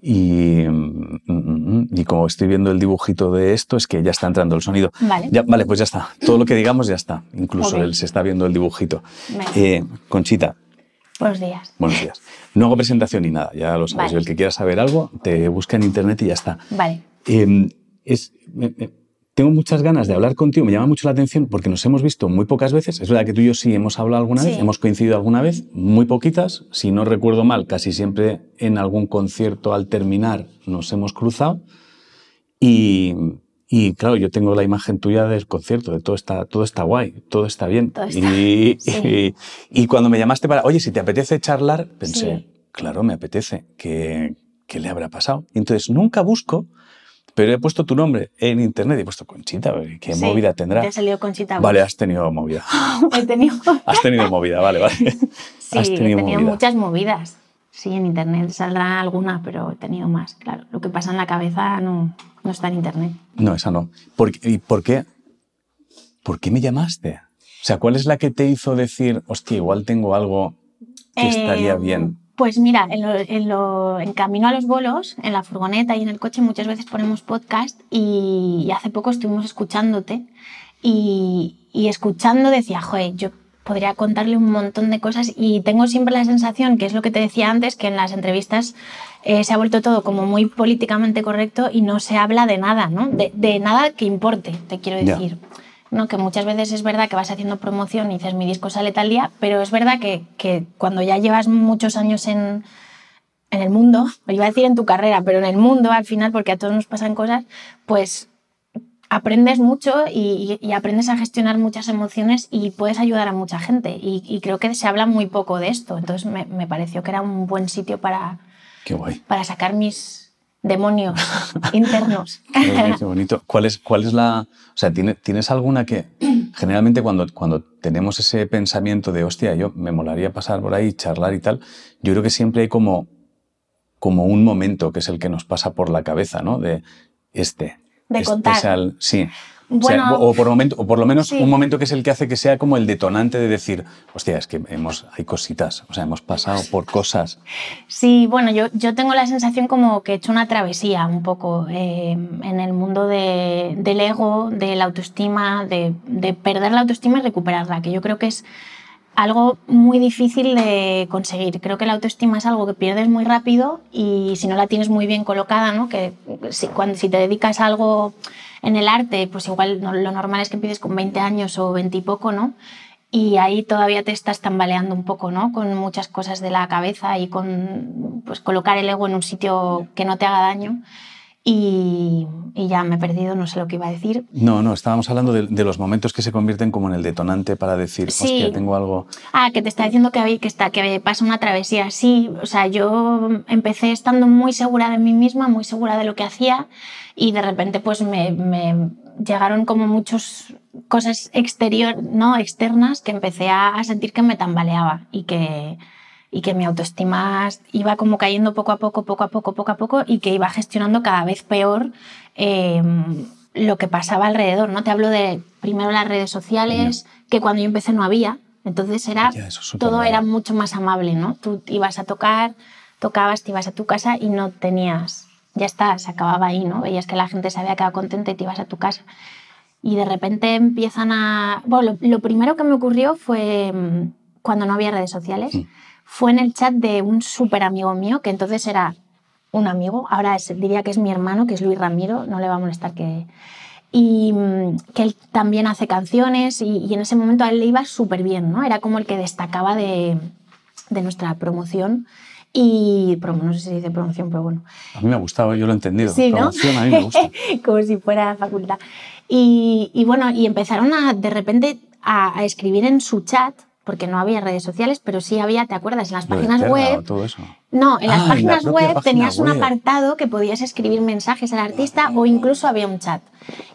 Y, mm, mm, mm, y como estoy viendo el dibujito de esto, es que ya está entrando el sonido. Vale. Ya, vale, pues ya está. Todo lo que digamos ya está. Incluso él se está viendo el dibujito. Eh, Conchita, Buenos días. buenos días. No hago presentación ni nada, ya lo sabes. Vale. El que quiera saber algo, te busca en internet y ya está. Vale. Eh, es, me- me- tengo muchas ganas de hablar contigo, me llama mucho la atención porque nos hemos visto muy pocas veces. Es verdad que tú y yo sí hemos hablado alguna vez, Sí. hemos coincidido alguna vez, muy poquitas. Si no recuerdo mal, casi siempre en algún concierto al terminar nos hemos cruzado. Y, y, claro, yo tengo la imagen tuya del concierto, de todo está, todo está guay, todo está bien. Todo está- y, sí. y, y cuando me llamaste para, oye, si te apetece charlar, pensé, Sí. claro, me apetece, ¿qué, qué le habrá pasado? Entonces nunca busco, pero he puesto tu nombre en internet y he puesto Conchita, ¿qué Sí, movida tendrá? Te ha salido Conchita. Vale, has tenido movida. He tenido, Has tenido movida, vale, vale. sí, has he tenido tenido movida. muchas movidas. Sí, en internet saldrá alguna, pero he tenido más, claro. Lo que pasa en la cabeza no, no está en internet. No, esa no. ¿Por, ¿Y por qué? ¿Por qué me llamaste? O sea, ¿cuál es la que te hizo decir, hostia, igual tengo algo que estaría Eh, bien? Pues mira, en, lo- en lo- en camino a los bolos, en la furgoneta y en el coche muchas veces ponemos podcast y, y hace poco estuvimos escuchándote y, y escuchando decía, joder, yo podría contarle un montón de cosas y tengo siempre la sensación, que es lo que te decía antes, que en las entrevistas eh, se ha vuelto todo como muy políticamente correcto y no se habla de nada, ¿no? De, de nada que importe, te quiero decir. ¿No? Que muchas veces es verdad que vas haciendo promoción y dices mi disco sale tal día, pero es verdad que, que cuando ya llevas muchos años en, en el mundo, o iba a decir en tu carrera, pero en el mundo al final, porque a todos nos pasan cosas, pues aprendes mucho y, aprendes a gestionar muchas emociones y puedes ayudar a mucha gente. Y, y creo que se habla muy poco de esto, entonces me, me pareció que era un buen sitio para, Qué guay. para sacar mis demonios internos. Qué, bonito. ¿Cuál es, ¿Cuál es la...? O sea, ¿tiene- ¿tienes alguna que... Generalmente cuando, cuando tenemos ese pensamiento de, hostia, yo me molaría pasar por ahí, charlar y tal, yo creo que siempre hay como, como un momento que es el que nos pasa por la cabeza, ¿no? De este. De este contar. es al- sí. O, sea, Bueno, o, por momento, o por lo menos sí. un momento que es el que hace que sea como el detonante de decir, hostia, es que hemos, hay cositas, o sea, hemos pasado por cosas. Sí, bueno, yo, yo tengo la sensación como que he hecho una travesía un poco eh, en el mundo de- del ego, de la autoestima, de, de perder la autoestima y recuperarla, que yo creo que es algo muy difícil de conseguir. Creo que la autoestima es algo que pierdes muy rápido y si no la tienes muy bien colocada, ¿no? que si, cuando, si te dedicas a algo en el arte, pues igual lo normal es que empieces con 20 años o 20 y poco, ¿no? Y ahí todavía te estás tambaleando un poco, ¿no? Con muchas cosas de la cabeza y con pues, colocar el ego en un sitio que no te haga daño. Y, y ya me he perdido, no sé lo que iba a decir. No, no, estábamos hablando de, de los momentos que se convierten como en el detonante para decir, Sí. hostia, tengo algo... Ah, que te está diciendo que, había- que, está, que pasa una travesía. Sí, o sea, yo empecé estando muy segura de mí misma, muy segura de lo que hacía y de repente pues me, me llegaron como muchas cosas exterior, no externas que empecé a, a sentir que me tambaleaba y que, y que mi autoestima iba como cayendo poco a poco, poco a poco, poco a poco y que iba gestionando cada vez peor eh, lo que pasaba alrededor. ¿no? Te hablo de primero las redes sociales, que cuando yo empecé no había, entonces era, Ya, es todo era mucho más amable. ¿no? Tú ibas a tocar, tocabas, te ibas a tu casa y no tenías, ya está, se acababa ahí, ¿no? veías que la gente se había quedado contenta y te ibas a tu casa. Y de repente empiezan a... Bueno, lo, lo primero que me ocurrió fue mm, cuando no había redes sociales, Mm. Fue en el chat de un súper amigo mío, que entonces era un amigo, ahora es- diría que es mi hermano, que es Luis Ramiro, no le va a molestar que... Y mm, que él también hace canciones y, y en ese momento a él le iba súper bien, ¿no? Era como el que destacaba de, de nuestra promoción y... promo- no sé si dice promoción, pero bueno. A mí me ha gustado, yo lo he entendido. Sí, ¿no? Promoción, a mí me gusta. Como si fuera facultad. Y, y bueno, y empezaron a, de repente a, a escribir en su chat, porque no había redes sociales, pero sí había, ¿te acuerdas? En las páginas Terra, web. Todo eso. No, en Ah, las en la páginas web tenías un apartado que podías escribir mensajes al artista o incluso había un chat.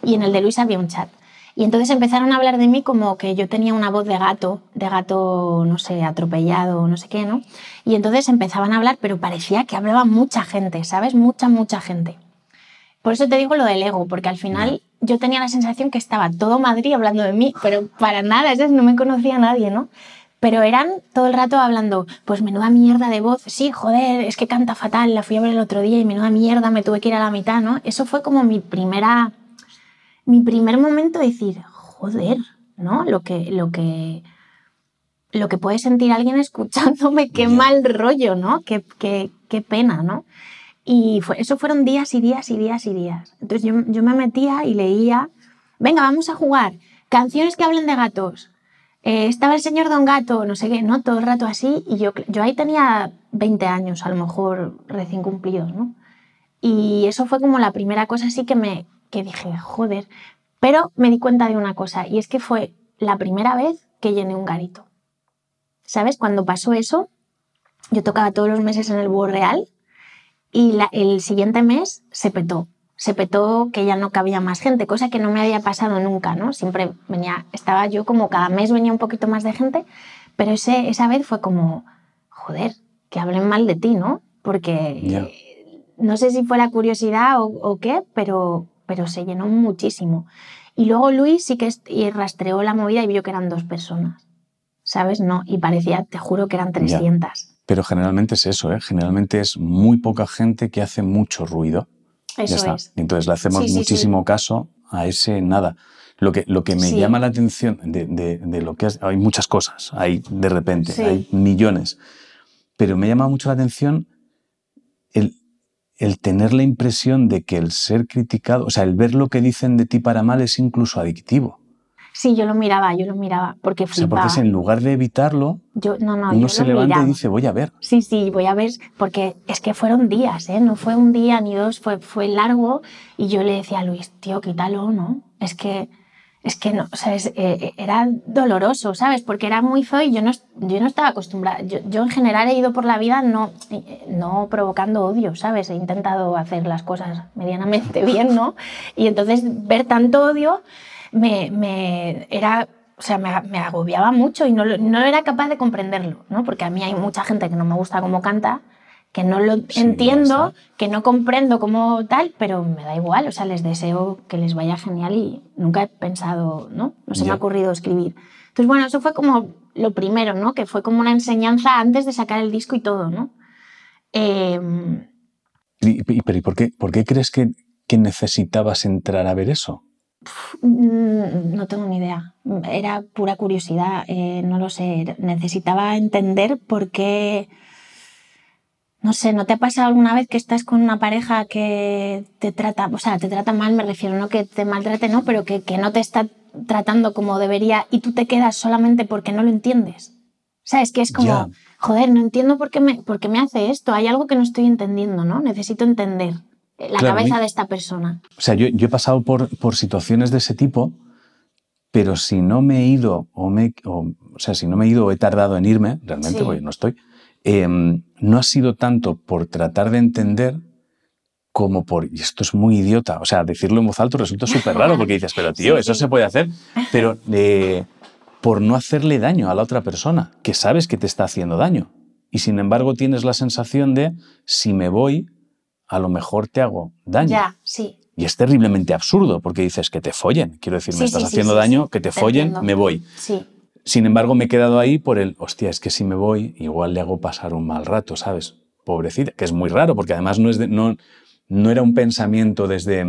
Y en el de Luis había un chat. Y entonces empezaron a hablar de mí como que yo tenía una voz de gato, de gato, no sé, atropellado, no sé qué, ¿no? Y entonces empezaban a hablar, pero parecía que hablaba mucha gente, ¿sabes? Mucha, mucha gente. Por eso te digo lo del ego, porque al final yo tenía la sensación que estaba todo Madrid hablando de mí, pero para nada, es decir, no me conocía a nadie, ¿no? pero eran todo el rato hablando, pues menuda mierda de voz, sí, joder, es que canta fatal, la fui a ver el otro día y menuda mierda, me tuve que ir a la mitad, ¿no? Eso fue como mi primera, mi primer momento de decir, joder, ¿no? Lo que, lo que, lo que puede sentir alguien escuchándome, qué mal rollo, ¿no? Qué, qué, qué pena, ¿no? Y eso fueron días y días y días y días. Entonces yo, yo me metía y leía, venga, vamos a jugar, canciones que hablen de gatos. Eh, estaba el señor Don Gato, no sé qué, ¿no? Todo el rato así. Y yo, yo ahí tenía 20 años, a lo mejor recién cumplidos, ¿no? Y eso fue como la primera cosa así que me que dije, joder. Pero me di cuenta de una cosa, y es que fue la primera vez que llené un garito. ¿Sabes? Cuando pasó eso, yo tocaba todos los meses en el Búho Real y el siguiente mes se petó. Se petó que ya no cabía más gente, cosa que no me había pasado nunca, ¿no? Siempre venía, estaba yo como cada mes venía un poquito más de gente, pero ese, esa vez fue como, joder, que hablen mal de ti, ¿no? Porque no sé si fue la curiosidad o, o, qué, pero, pero se llenó muchísimo. Y luego Luis sí que rastreó la movida y vio que eran dos personas, ¿sabes? No, y parecía, te juro que eran 300. Pero generalmente es eso, ¿eh? Generalmente es muy poca gente que hace mucho ruido. Eso es. Entonces le hacemos muchísimo caso a ese nada. Lo que, lo que me llama la atención de, de, lo que hay muchas cosas, hay de repente, hay millones, pero me llama mucho la atención el, el tener la impresión de que el ser criticado, o sea, el ver lo que dicen de ti para mal es incluso adictivo. Sí, yo lo miraba, yo lo miraba, porque flipaba. O sea, porque en lugar de evitarlo, yo, no, no, uno se levanta y dice, voy a ver. Sí, sí, voy a ver, porque es que fueron días, ¿eh? No fue un día ni dos, fue, fue largo, y yo le decía a Luis, tío, quítalo, ¿no? Es que, es que no, o sea, es, eh, era doloroso, ¿sabes? Porque era muy feo y yo no, yo no estaba acostumbrada. Yo, yo, en general he ido por la vida no, no provocando odio, ¿sabes? He intentado hacer las cosas medianamente bien, ¿no? Y entonces ver tanto odio me, me era o sea, me, me, agobiaba mucho y no, no era capaz de comprenderlo, ¿no? Porque a mí hay mucha gente que no me gusta cómo canta, que no lo entiendo, que no comprendo cómo tal, pero me da igual, o sea, les deseo que les vaya genial y nunca he pensado, ¿no? No se me ha ocurrido escribir. Entonces, bueno, eso fue como lo primero, ¿no? Que fue como una enseñanza antes de sacar el disco y todo, ¿no? Eh, ¿Y, pero, ¿y por, qué, por qué crees que, que necesitabas entrar a ver eso? Mm, no tengo ni idea. Era pura curiosidad, eh, no lo sé. Necesitaba entender por qué. No sé, ¿no te ha pasado alguna vez que estás con una pareja que te trata, o sea, te trata mal, me refiero, no que te maltrate, no, pero que, que no te está tratando como debería y tú te quedas solamente porque no lo entiendes? O sea, es que es como, joder, no entiendo por qué, me, por qué me hace esto, hay algo que no estoy entendiendo, ¿no? Necesito entender la cabeza de esta persona. O sea, yo, yo he pasado por, por, situaciones de ese tipo, pero si no me he ido o, me, o, sea, si no me he ido o he tardado en irme, realmente, sí. no estoy, eh, no ha sido tanto por tratar de entender como por, y esto es muy idiota, o sea, decirlo en voz alta resulta súper raro porque dices, pero tío, sí, eso sí. se puede hacer, pero eh, por no hacerle daño a la otra persona, que sabes que te está haciendo daño. Y sin embargo tienes la sensación de, si me voy, a lo mejor te hago daño. Ya, sí. Y es terriblemente absurdo porque dices que te follen. Quiero decir, Sí, me estás sí, haciendo sí, daño, que te Te follen, entiendo. me voy. Sí, Sin embargo, me he quedado ahí por el, hostia, es que si me voy, igual le hago pasar un mal rato, ¿sabes? Pobrecita, que es muy raro porque además no, es de- no, no era un pensamiento desde,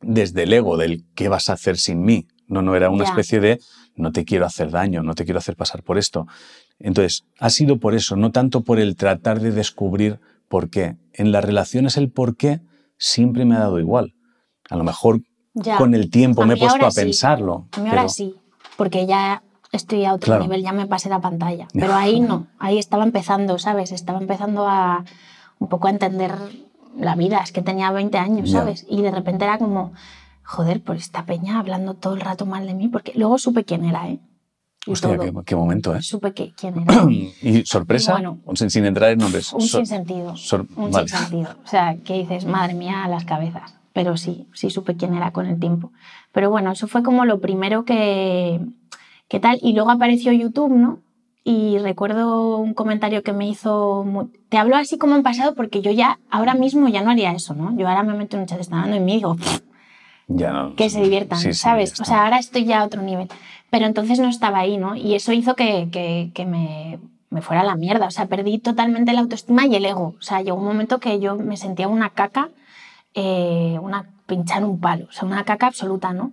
desde el ego del qué vas a hacer sin mí. No, no, era una Ya. especie de no te quiero hacer daño, no te quiero hacer pasar por esto. Entonces, ha sido por eso, no tanto por el tratar de descubrir por qué. En las relaciones el por qué siempre me ha dado igual. A lo mejor ya. con el tiempo A me he puesto a sí. pensarlo. A mí ahora pero- sí, porque ya estoy a otro Claro. nivel, ya me pasé la pantalla. Pero ahí no, ahí estaba empezando, ¿sabes? Estaba empezando a un poco a entender la vida, es que tenía 20 años, Ya. ¿sabes? Y de repente era como, joder, por esta peña hablando todo el rato mal de mí, porque luego supe quién era, ¿eh? Hostia, qué, qué momento, ¿eh? Supe que, quién era. y sorpresa, Bueno. sin, sin entrar en nombres. Un Sor- sinsentido. sor- un vale. sinsentido. O sea, que dices, madre mía, las cabezas. Pero sí, sí supe quién era con el tiempo. Pero bueno, eso fue como lo primero que, que tal. Y luego apareció YouTube, ¿no? Y recuerdo un comentario que me hizo. mu- Te hablo así como en pasado porque yo ya, ahora mismo ya no haría eso, ¿no? Yo ahora me meto en un chat, de mí y digo, "Pff, Ya no, que se diviertan, sí, sí, ¿sabes? o sea, ahora estoy ya a otro nivel. Pero entonces no estaba ahí, ¿no? Y eso hizo que, que, me, fuera a la mierda, o sea, perdí totalmente la autoestima y el ego, o sea, llegó un momento que yo me sentía una caca, eh, una pinchar un palo, o sea, una caca absoluta, ¿no?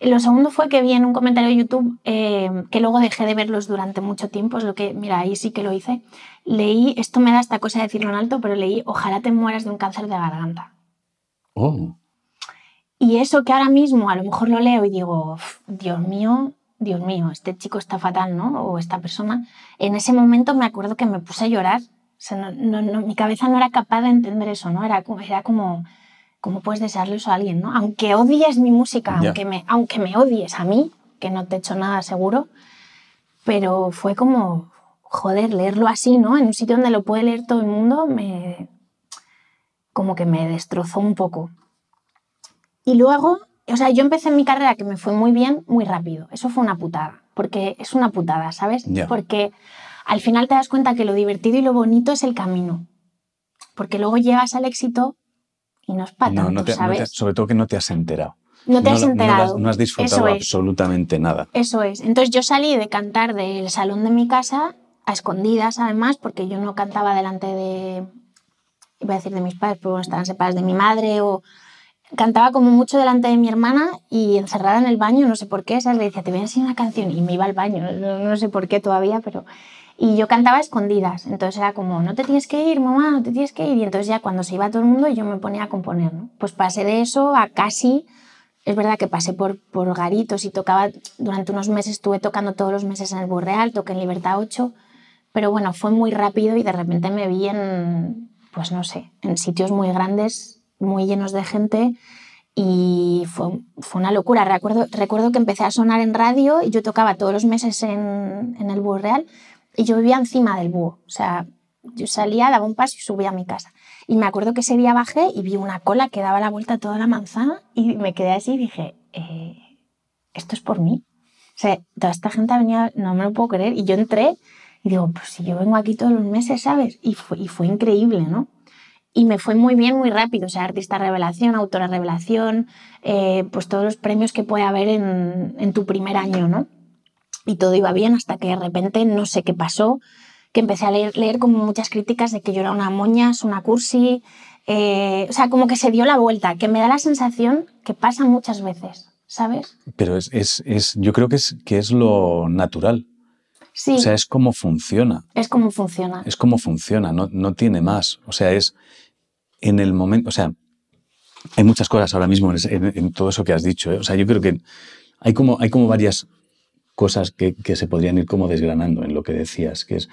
Lo segundo fue que vi en un comentario de YouTube, eh, que luego dejé de verlos durante mucho tiempo, es lo que, mira, ahí sí que lo hice, leí, esto me da esta cosa de decirlo en alto, pero leí, ojalá te mueras de un cáncer de garganta. Oh. Y eso que ahora mismo a lo mejor lo leo y digo, Dios mío, Dios mío, este chico está fatal, ¿no? O esta persona. En ese momento me acuerdo que me puse a llorar. O sea, no, no, mi cabeza no era capaz de entender eso, ¿no? Era, era como, ¿cómo puedes desearle eso a alguien, ¿no? Aunque odies mi música, aunque, me, aunque me odies a mí, que no te he hecho nada seguro, pero fue como, joder, leerlo así, ¿no? En un sitio donde lo puede leer todo el mundo, me, como que me destrozó un poco. Y luego, o sea, yo empecé mi carrera que me fue muy bien, muy rápido. Eso fue una putada, porque es una putada, ¿sabes? Porque al final te das cuenta que lo divertido y lo bonito es el camino. Porque luego llegas al éxito y no es para no, no ¿sabes? sobre todo que no te has enterado. No te has enterado. No, has, disfrutado absolutamente nada. Eso es. Entonces yo salí de cantar del salón de mi casa a escondidas, además, porque yo no cantaba delante de, iba a decir de mis padres, pero bueno, estaban separados de mi madre o cantaba como mucho delante de mi hermana y encerrada en el baño, no sé por qué, ¿sabes? Le decía, te voy a enseñar una canción y me iba al baño, no, sé por qué todavía, pero... Y yo cantaba escondidas, entonces era como, no te tienes que ir, mamá, no te tienes que ir. Y entonces ya cuando se iba todo el mundo yo me ponía a componer, ¿no? Pues pasé de eso a casi, es verdad que pasé por, por garitos y tocaba, durante unos meses estuve tocando todos los meses en el Burreal, toqué en Libertad 8, pero bueno, fue muy rápido y de repente me vi en, pues no sé, en sitios muy grandes muy llenos de gente y fue, fue, una locura. Recuerdo, recuerdo que empecé a sonar en radio y yo tocaba todos los meses en, en el Búho Real y yo vivía encima del búho. O sea, yo salía, daba un paso y subía a mi casa. Y me acuerdo que ese día bajé y vi una cola que daba la vuelta a toda la manzana y me quedé así y dije, eh, esto es por mí. O sea, toda esta gente venía, no me lo puedo creer. Y yo entré y digo, pues si yo vengo aquí todos los meses, ¿sabes? Y fue, y fue increíble, ¿no? Y me fue muy bien, muy rápido. O sea, artista revelación, autora revelación, eh, pues todos los premios que puede haber en, en, tu primer año, ¿no? Y todo iba bien hasta que de repente no sé qué pasó, que empecé a leer, leer como muchas críticas de que yo era una moñas, una cursi. Eh, o sea, como que se dio la vuelta, que me da la sensación que pasa muchas veces, ¿sabes? Pero es, es, es yo creo que es, que es lo natural. Sí. O sea, es como funciona. Es como funciona. Es como funciona, no, no tiene más. O sea, es en el momento, o sea, hay muchas cosas ahora mismo en, todo eso que has dicho. ¿eh? O sea, yo creo que hay como, hay como varias cosas que, que, se podrían ir como desgranando en lo que decías, que es,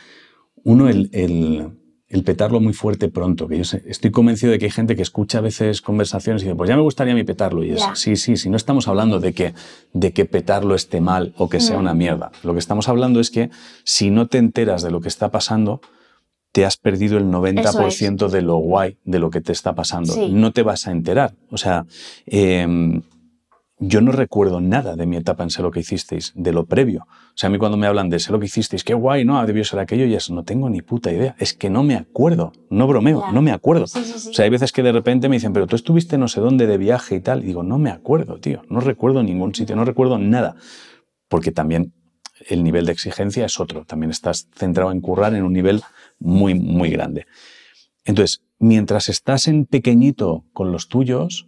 uno, el, el, el petarlo muy fuerte pronto, que yo estoy convencido de que hay gente que escucha a veces conversaciones y dice, pues ya me gustaría a mí petarlo. Y es, sí, sí, sí, no estamos hablando de que, de que petarlo esté mal o que sea una mierda. Lo que estamos hablando es que si no te enteras de lo que está pasando, te has perdido el 90% de lo guay de lo que te está pasando. No te vas a enterar. O sea, em, yo no recuerdo nada de mi etapa en Sé lo que hicisteis, de lo previo. O sea, a mí cuando me hablan de Sé lo que hicisteis, qué guay, ¿no? Debió ser aquello, y eso no tengo ni puta idea. Es que no me acuerdo. No bromeo, no me acuerdo. o sea, hay veces que de repente me dicen, pero tú estuviste no sé dónde de viaje y tal. Y digo, no me acuerdo, tío. No recuerdo ningún sitio, no recuerdo nada. Porque también el nivel de exigencia es otro. También estás centrado en currar en un nivel muy, muy grande. Entonces, mientras estás en pequeñito con los tuyos,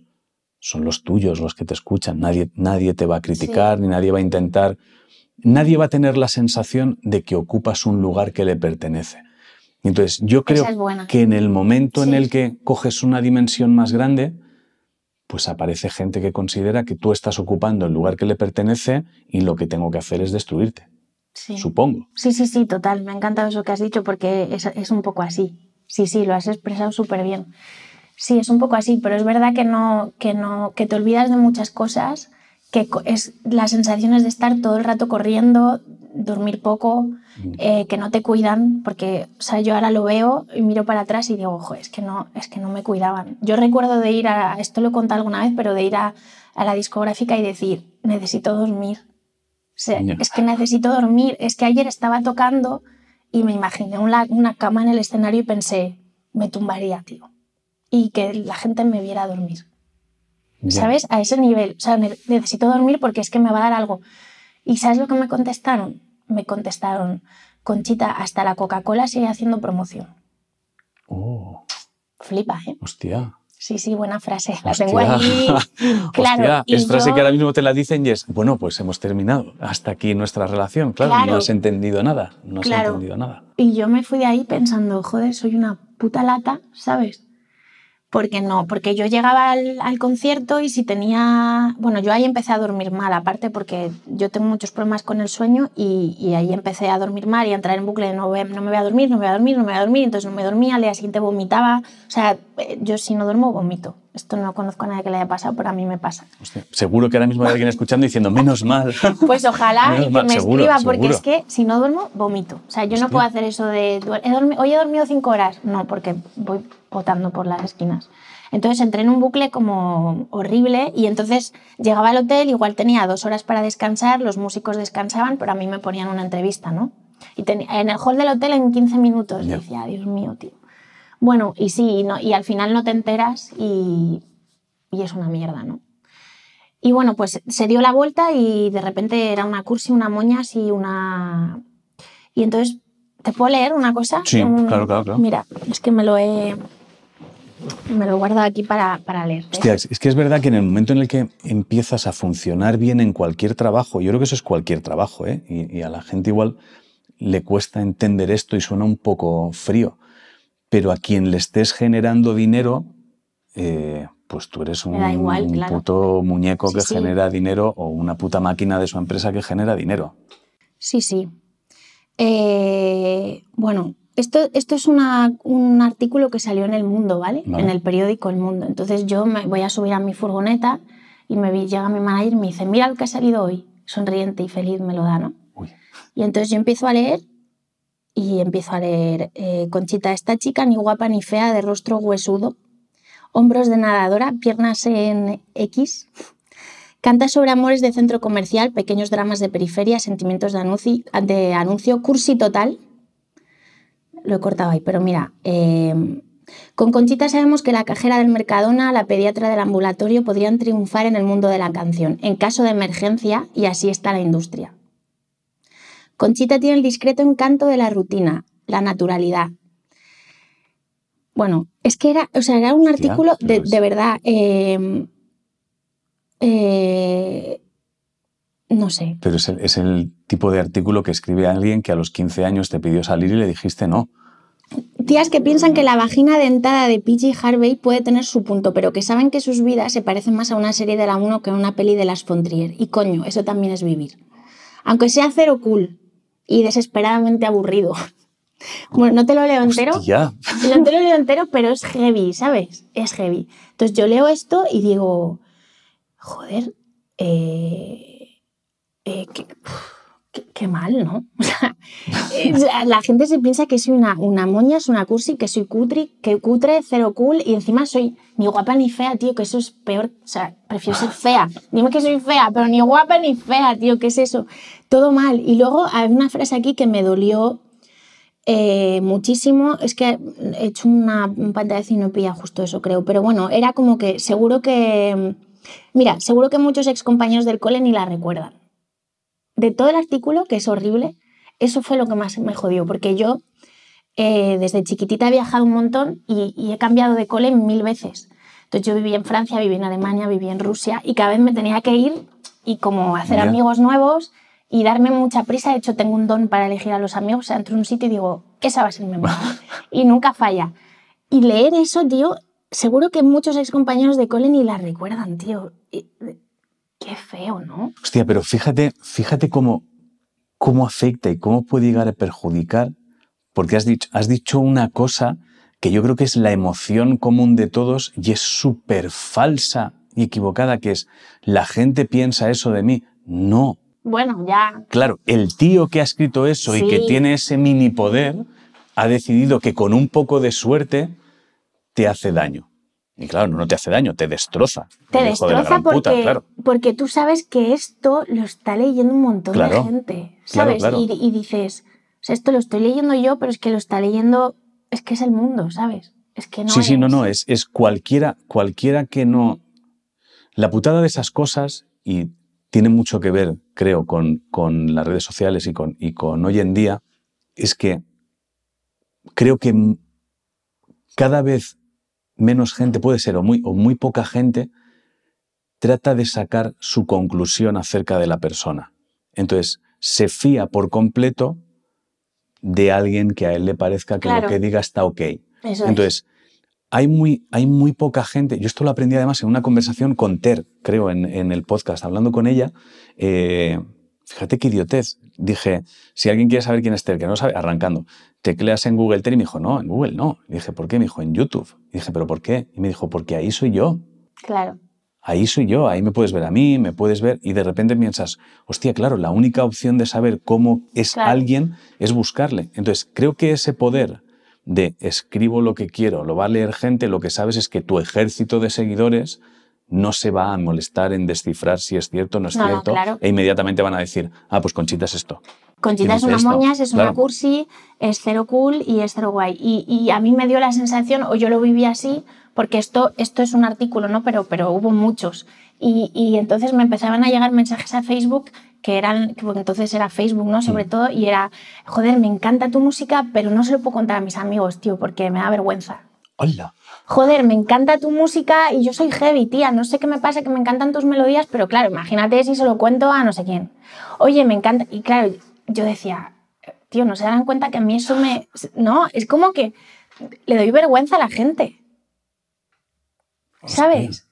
son los tuyos los que te escuchan. Nadie, nadie te va a criticar, ni nadie va a intentar. Nadie va a tener la sensación de que ocupas un lugar que le pertenece. Entonces, yo creo que en el momento en el que coges una dimensión más grande, pues aparece gente que considera que tú estás ocupando el lugar que le pertenece y lo que tengo que hacer es destruirte. Supongo. Sí, sí, sí, total. Me ha encantado eso que has dicho porque es, es un poco así. Sí, sí, lo has expresado súper bien. Sí, es un poco así, pero es verdad que no, que no, que te olvidas de muchas cosas, que es las sensaciones de estar todo el rato corriendo, dormir poco, mm. eh, que no te cuidan, porque o sea, yo ahora lo veo y miro para atrás y digo, ojo, es que no, es que no me cuidaban. Yo recuerdo de ir a, esto lo he contado alguna vez, pero de ir a, a la discográfica y decir, necesito dormir. O sea, es que necesito dormir. Es que ayer estaba tocando y me imaginé una, una cama en el escenario y pensé, me tumbaría, tío. Y que la gente me viera dormir. ¿Sabes? A ese nivel. O sea, necesito dormir porque es que me va a dar algo. ¿Y sabes lo que me contestaron? Me contestaron, Conchita, hasta la Coca-Cola sigue haciendo promoción. Oh, Flipa, ¿eh? hostia. Sí, sí, buena frase. La Hostia. tengo ahí. Claro. Hostia, y es frase que ahora mismo te la dicen y es, bueno, pues hemos terminado. Hasta aquí nuestra relación. Claro, Claro. no has entendido nada. No has Claro. entendido nada. Y yo me fui de ahí pensando, joder, soy una puta lata, ¿sabes? Porque no, porque yo llegaba al, al concierto y si tenía, bueno, yo ahí empecé a dormir mal, aparte porque yo tengo muchos problemas con el sueño y, y ahí empecé a dormir mal y a entrar en bucle de no, ve- no me voy a dormir, no me voy a dormir, no me voy a dormir, entonces no me dormía, al día siguiente vomitaba, o sea, eh, yo si no duermo vomito. Esto no conozco a nadie que le haya pasado, pero a mí me pasa. Hostia, seguro que ahora mismo hay alguien escuchando diciendo, menos mal. Pues ojalá y que mal, me seguro, escriba, porque seguro. es que si no duermo, vomito. O sea, yo no puedo hacer eso de, he hoy he dormido cinco horas. No, porque voy botando por las esquinas. Entonces entré en un bucle como horrible y entonces llegaba al hotel, igual tenía dos horas para descansar, los músicos descansaban, pero a mí me ponían una entrevista, ¿no? Y en el hall del hotel en 15 minutos. Ya. Y decía, Dios mío, tío. Bueno, y sí, y, no, y al final no te enteras y, y es una mierda, ¿no? Y bueno, pues se dio la vuelta y de repente era una cursi, una moñas y una... Y entonces, ¿te puedo leer una cosa? Sí, Un- claro, claro, claro. Mira, es que me lo he... Me lo he guardado aquí para, para leer. Hostia, es que es verdad que en el momento en el que empiezas a funcionar bien en cualquier trabajo, yo creo que eso es cualquier trabajo, ¿eh? y, y a la gente igual le cuesta entender esto y suena un poco frío, pero a quien le estés generando dinero, eh, pues tú eres un, Me da igual, un claro. puto muñeco Sí, que sí. genera dinero o una puta máquina de su empresa que genera dinero. Sí, sí. Eh, bueno, esto, esto es una- un artículo que salió en El Mundo, ¿vale? Vale. En el periódico El Mundo. Entonces yo me voy a subir a mi furgoneta y me vi- llega mi manager y me dice, mira lo que ha salido hoy. Sonriente y feliz me lo da, ¿no? Uy. Y entonces yo empiezo a leer y empiezo a leer eh, Conchita, esta chica ni guapa ni fea, de rostro huesudo, hombros de nadadora, piernas en X. Canta sobre amores de centro comercial, pequeños dramas de periferia, sentimientos de anuncio, de anuncio cursi total. Lo he cortado ahí, pero mira, eh, con Conchita sabemos que la cajera del Mercadona, la pediatra del ambulatorio podrían triunfar en el mundo de la canción, en caso de emergencia, y así está la industria. Conchita tiene el discreto encanto de la rutina, la naturalidad. Bueno, es que era, o sea, era un artículo de, de verdad. eh, eh, no sé. Pero es el, es el tipo de artículo que escribe alguien que a los 15 años te pidió salir y le dijiste no. Tías que piensan que la vagina dentada de PG Harvey puede tener su punto, pero que saben que sus vidas se parecen más a una serie de la 1 que a una peli de las Fontrier. Y coño, eso también es vivir. Aunque sea cero cool y desesperadamente aburrido. Bueno, no te lo leo entero. Hostia. Lo entero, lo entero, pero es heavy, ¿sabes? Es heavy. Entonces yo leo esto y digo, joder, eh, eh, qué, qué- mal, ¿no? O sea, eh, la gente se piensa que soy una, una moña, es una cursi, que soy cutri, que cutre, cero cool, y encima soy ni guapa ni fea, tío, que eso es peor. O sea, prefiero ser fea. Dime que soy fea, pero ni guapa ni fea, tío, ¿qué es eso? Todo mal. Y luego hay una frase aquí que me dolió eh, muchísimo. Es que he hecho una, un pantallazo y no pilla justo eso, creo. Pero bueno, era como que seguro que. Mira, seguro que muchos excompañeros del cole ni la recuerdan. De todo el artículo, que es horrible, eso fue lo que más me jodió, porque yo eh, desde chiquitita he viajado un montón y, y he cambiado de cole mil veces. Entonces yo viví en Francia, viví en Alemania, viví en Rusia y cada vez me tenía que ir y como hacer amigos nuevos y darme mucha prisa. De hecho, tengo un don para elegir a los amigos. O sea, entro en un sitio y digo, esa va a ser mi amiga. y nunca falla. Y leer eso, tío, seguro que muchos excompañeros de cole ni la recuerdan, tío. Y- qué feo, ¿no? Hostia, pero fíjate, fíjate cómo, cómo afecta y cómo puede llegar a perjudicar, porque has dicho, has dicho una cosa que yo creo que es la emoción común de todos y es súper falsa y equivocada, que es, la gente piensa eso de mí. No. Bueno, ya. Claro, el tío que ha escrito eso y que Sí. tiene ese mini poder ha decidido que con un poco de suerte te hace daño. Y claro, no te hace daño, te destroza. Te de destroza puta, porque, claro. porque tú sabes que esto lo está leyendo un montón Claro, de gente, ¿sabes? claro. Y, y dices, o sea, esto lo estoy leyendo yo, pero es que lo está leyendo, es que es el mundo, ¿sabes? Es que no sí, sí, no, no, es, es cualquiera, cualquiera que no... La putada de esas cosas, y tiene mucho que ver creo, con, con las redes sociales y con, y con hoy en día, es que creo que cada vez menos gente, puede ser, o muy, o muy poca gente, trata de sacar su conclusión acerca de la persona. Entonces, se fía por completo de alguien que a él le parezca que lo que diga está ok. Entonces, hay, muy, hay muy poca gente, yo esto lo aprendí además en una conversación con Ter, creo, en, el podcast, hablando con ella. Eh, fíjate qué idiotez. Dije, si alguien quiere saber quién es Ter, que no sabe, arrancando, tecleas en Google Ter y me dijo, no, en Google no. Y dije, ¿por qué? Me dijo, en YouTube. Y dije, ¿pero por qué? Y me dijo, porque ahí soy yo. Claro. Ahí soy yo, ahí me puedes ver a mí, me puedes ver, y de repente piensas, hostia, claro, la única opción de saber cómo es alguien es buscarle. Entonces, creo que ese poder de escribo lo que quiero, lo va a leer gente, lo que sabes es que tu ejército de seguidores no se va a molestar en descifrar si es cierto o no es cierto, e inmediatamente van a decir, ah, pues Conchita es esto. Conchita es una moñas, es una cursi, es cero cool y es cero guay. Y, y, a mí me dio la sensación, o yo lo viví así, porque esto, esto es un artículo, ¿no? Pero, pero hubo muchos. Y, y entonces me empezaban a llegar mensajes a Facebook que eran, que entonces era Facebook, ¿no? Sobre mm. todo, y era, joder, me encanta tu música, pero no se lo puedo contar a mis amigos, tío, porque me da vergüenza. Hola. Joder, me encanta tu música y yo soy heavy, tía. No sé qué me pasa, que me encantan tus melodías, pero claro, imagínate si se lo cuento a no sé quién. Oye, me encanta. Y claro, yo decía, tío, no se dan cuenta que a mí eso me... No, es como que le doy vergüenza a la gente. ¿Sabes?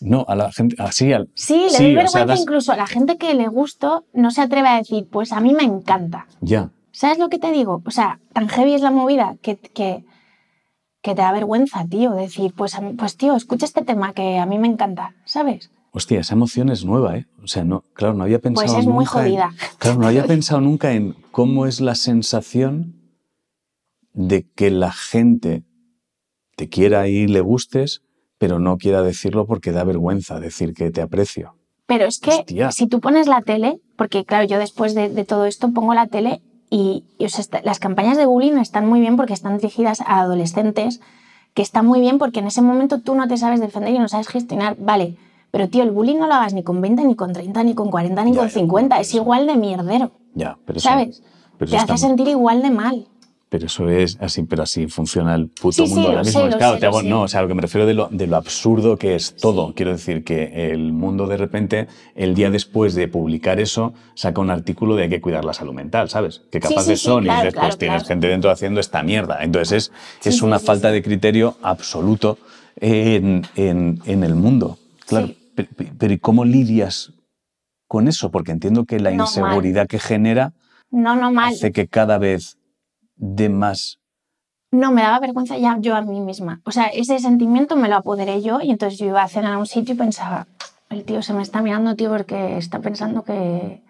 No, a la gente, así al... Sí, le doy vergüenza incluso a la gente que le gusto, no se atreve a decir, pues a mí me encanta. Ya. ¿Sabes lo que te digo? O sea, tan heavy es la movida que, que, que te da vergüenza, tío, decir, pues, pues tío, escucha este tema que a mí me encanta, ¿sabes? Hostia, esa emoción es nueva, ¿eh? O sea, no, claro, no había pensado Pues es muy jodida. claro, no había pensado nunca en cómo es la sensación de que la gente te quiera y le gustes, pero no quiera decirlo porque da vergüenza decir que te aprecio. Pero es que si tú pones la tele, porque claro, yo después de, todo esto pongo la tele y, las campañas de bullying están muy bien porque están dirigidas a adolescentes, que está muy bien porque en ese momento tú no te sabes defender y no sabes gestionar. Vale, pero tío, el bullying no lo hagas ni con 20, ni con 30, ni con 40, ni con 50. es igual de mierdero. Ya, pero ¿Sabes? Te hace sentir igual de mal. Pero eso es así, pero así funciona el puto mundo ahora mismo. claro, no, o sea, lo que me refiero de lo, de lo absurdo que es todo. Quiero decir que el mundo de repente, el día después de publicar eso, saca un artículo de hay que cuidar la salud mental, ¿sabes? Que capaces son y después tienes gente dentro haciendo esta mierda. Entonces es, es una falta de criterio absoluto en, en, en el mundo. Claro. Pero, ¿y cómo lidias con eso? Porque entiendo que la inseguridad que genera no, no, mal. hace que cada vez de más. No, me daba vergüenza ya yo a mí misma. O sea, ese sentimiento me lo apoderé yo y entonces yo iba a cenar a un sitio y pensaba, el tío se me está mirando, tío, porque está pensando que...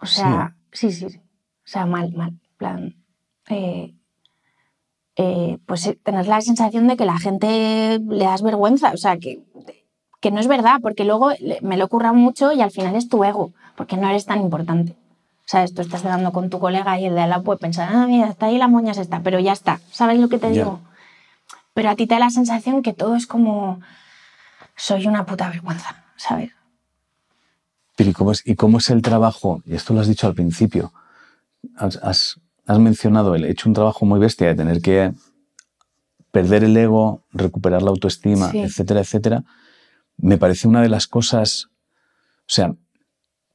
O sea, sí, sí, sí. O sea, mal, mal. plan, eh, eh, pues eh, tener la sensación de que la gente le das vergüenza. O sea, que que no es verdad, porque luego me lo ocurra mucho y al final es tu ego, porque no eres tan importante. ¿Sabes? Tú estás cenando con tu colega y el de lado puede pensar, ah, mira, está ahí la moña se está, pero ya está. ¿Sabes lo que te digo? Pero a ti te da la sensación que todo es como, soy una puta vergüenza, ¿sabes? Pero ¿y cómo es, y cómo es el trabajo? Y esto lo has dicho al principio. Has, has mencionado el hecho un trabajo muy bestia de tener que perder el ego, recuperar la autoestima, etcétera, etcétera me parece una de las cosas, o sea,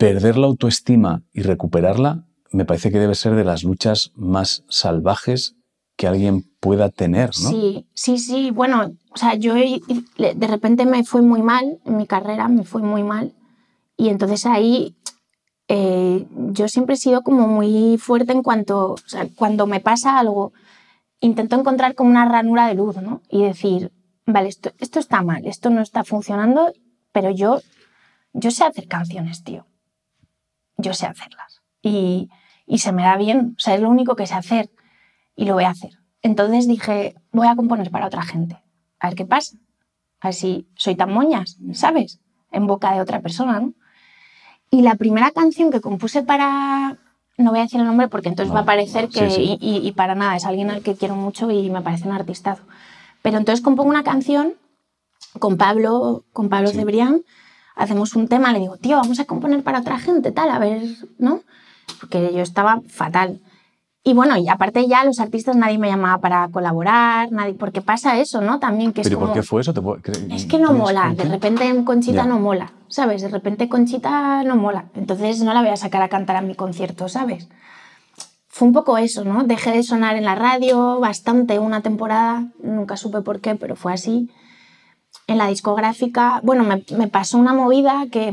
perder la autoestima y recuperarla, me parece que debe ser de las luchas más salvajes que alguien pueda tener, ¿no? Sí, sí, sí. Bueno, o sea, yo de repente me fue muy mal en mi carrera, me fue muy mal. Y entonces ahí eh, yo siempre he sido como muy fuerte en cuanto, o sea, cuando me pasa algo, intento encontrar como una ranura de luz, ¿no? Y decir, vale, esto, esto está mal, esto no está funcionando, pero yo, yo sé hacer canciones, tío. Yo sé hacerlas. Y, y se me da bien, o sea, es lo único que sé hacer y lo voy a hacer. Entonces dije, voy a componer para otra gente, a ver qué pasa. A ver si soy tan moñas, ¿sabes? En boca de otra persona, ¿no? Y la primera canción que compuse para, no voy a decir el nombre porque entonces va a parecer que, Y, y, para nada, es alguien al que quiero mucho y me parece un artistazo. Pero entonces compongo una canción con Pablo, con Pablo Cebrián, hacemos un tema, le digo, tío, vamos a componer para otra gente, tal, a ver, ¿no? Porque yo estaba fatal. Y bueno, y aparte ya los artistas nadie me llamaba para colaborar, nadie, porque pasa eso, ¿no? También que es ¿Pero como, por qué fue eso? ¿Te es que no mola, de repente en Conchita no mola, ¿sabes? De repente Conchita no mola, entonces no la voy a sacar a cantar a mi concierto, ¿sabes? Fue un poco eso, ¿no? Dejé de sonar en la radio bastante una temporada, nunca supe por qué, pero fue así. En la discográfica, bueno, me, me pasó una movida que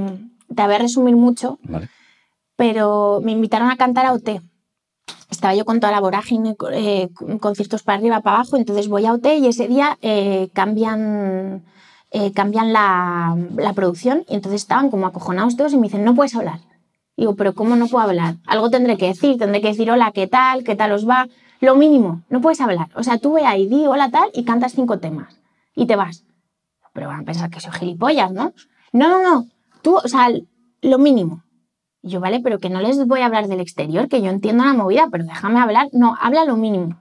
te voy a resumir mucho, Vale. pero me invitaron a cantar a OT estaba yo con toda la vorágine, eh, conciertos para arriba, para abajo, entonces voy a OT y ese día eh, cambian, eh, cambian la, la, producción y entonces estaban como acojonados todos y me dicen, no puedes hablar. Digo, pero ¿cómo no puedo hablar? Algo tendré que decir, tendré que decir, hola, ¿qué tal? ¿Qué tal os va? Lo mínimo, no puedes hablar. O sea, tú ve ahí, di hola tal y cantas cinco temas y te vas. Pero van a pensar que soy gilipollas, ¿no? No, no, no, tú, o sea, lo mínimo. Yo, vale, pero que no les voy a hablar del exterior, que yo entiendo la movida, pero déjame hablar. No, habla lo mínimo.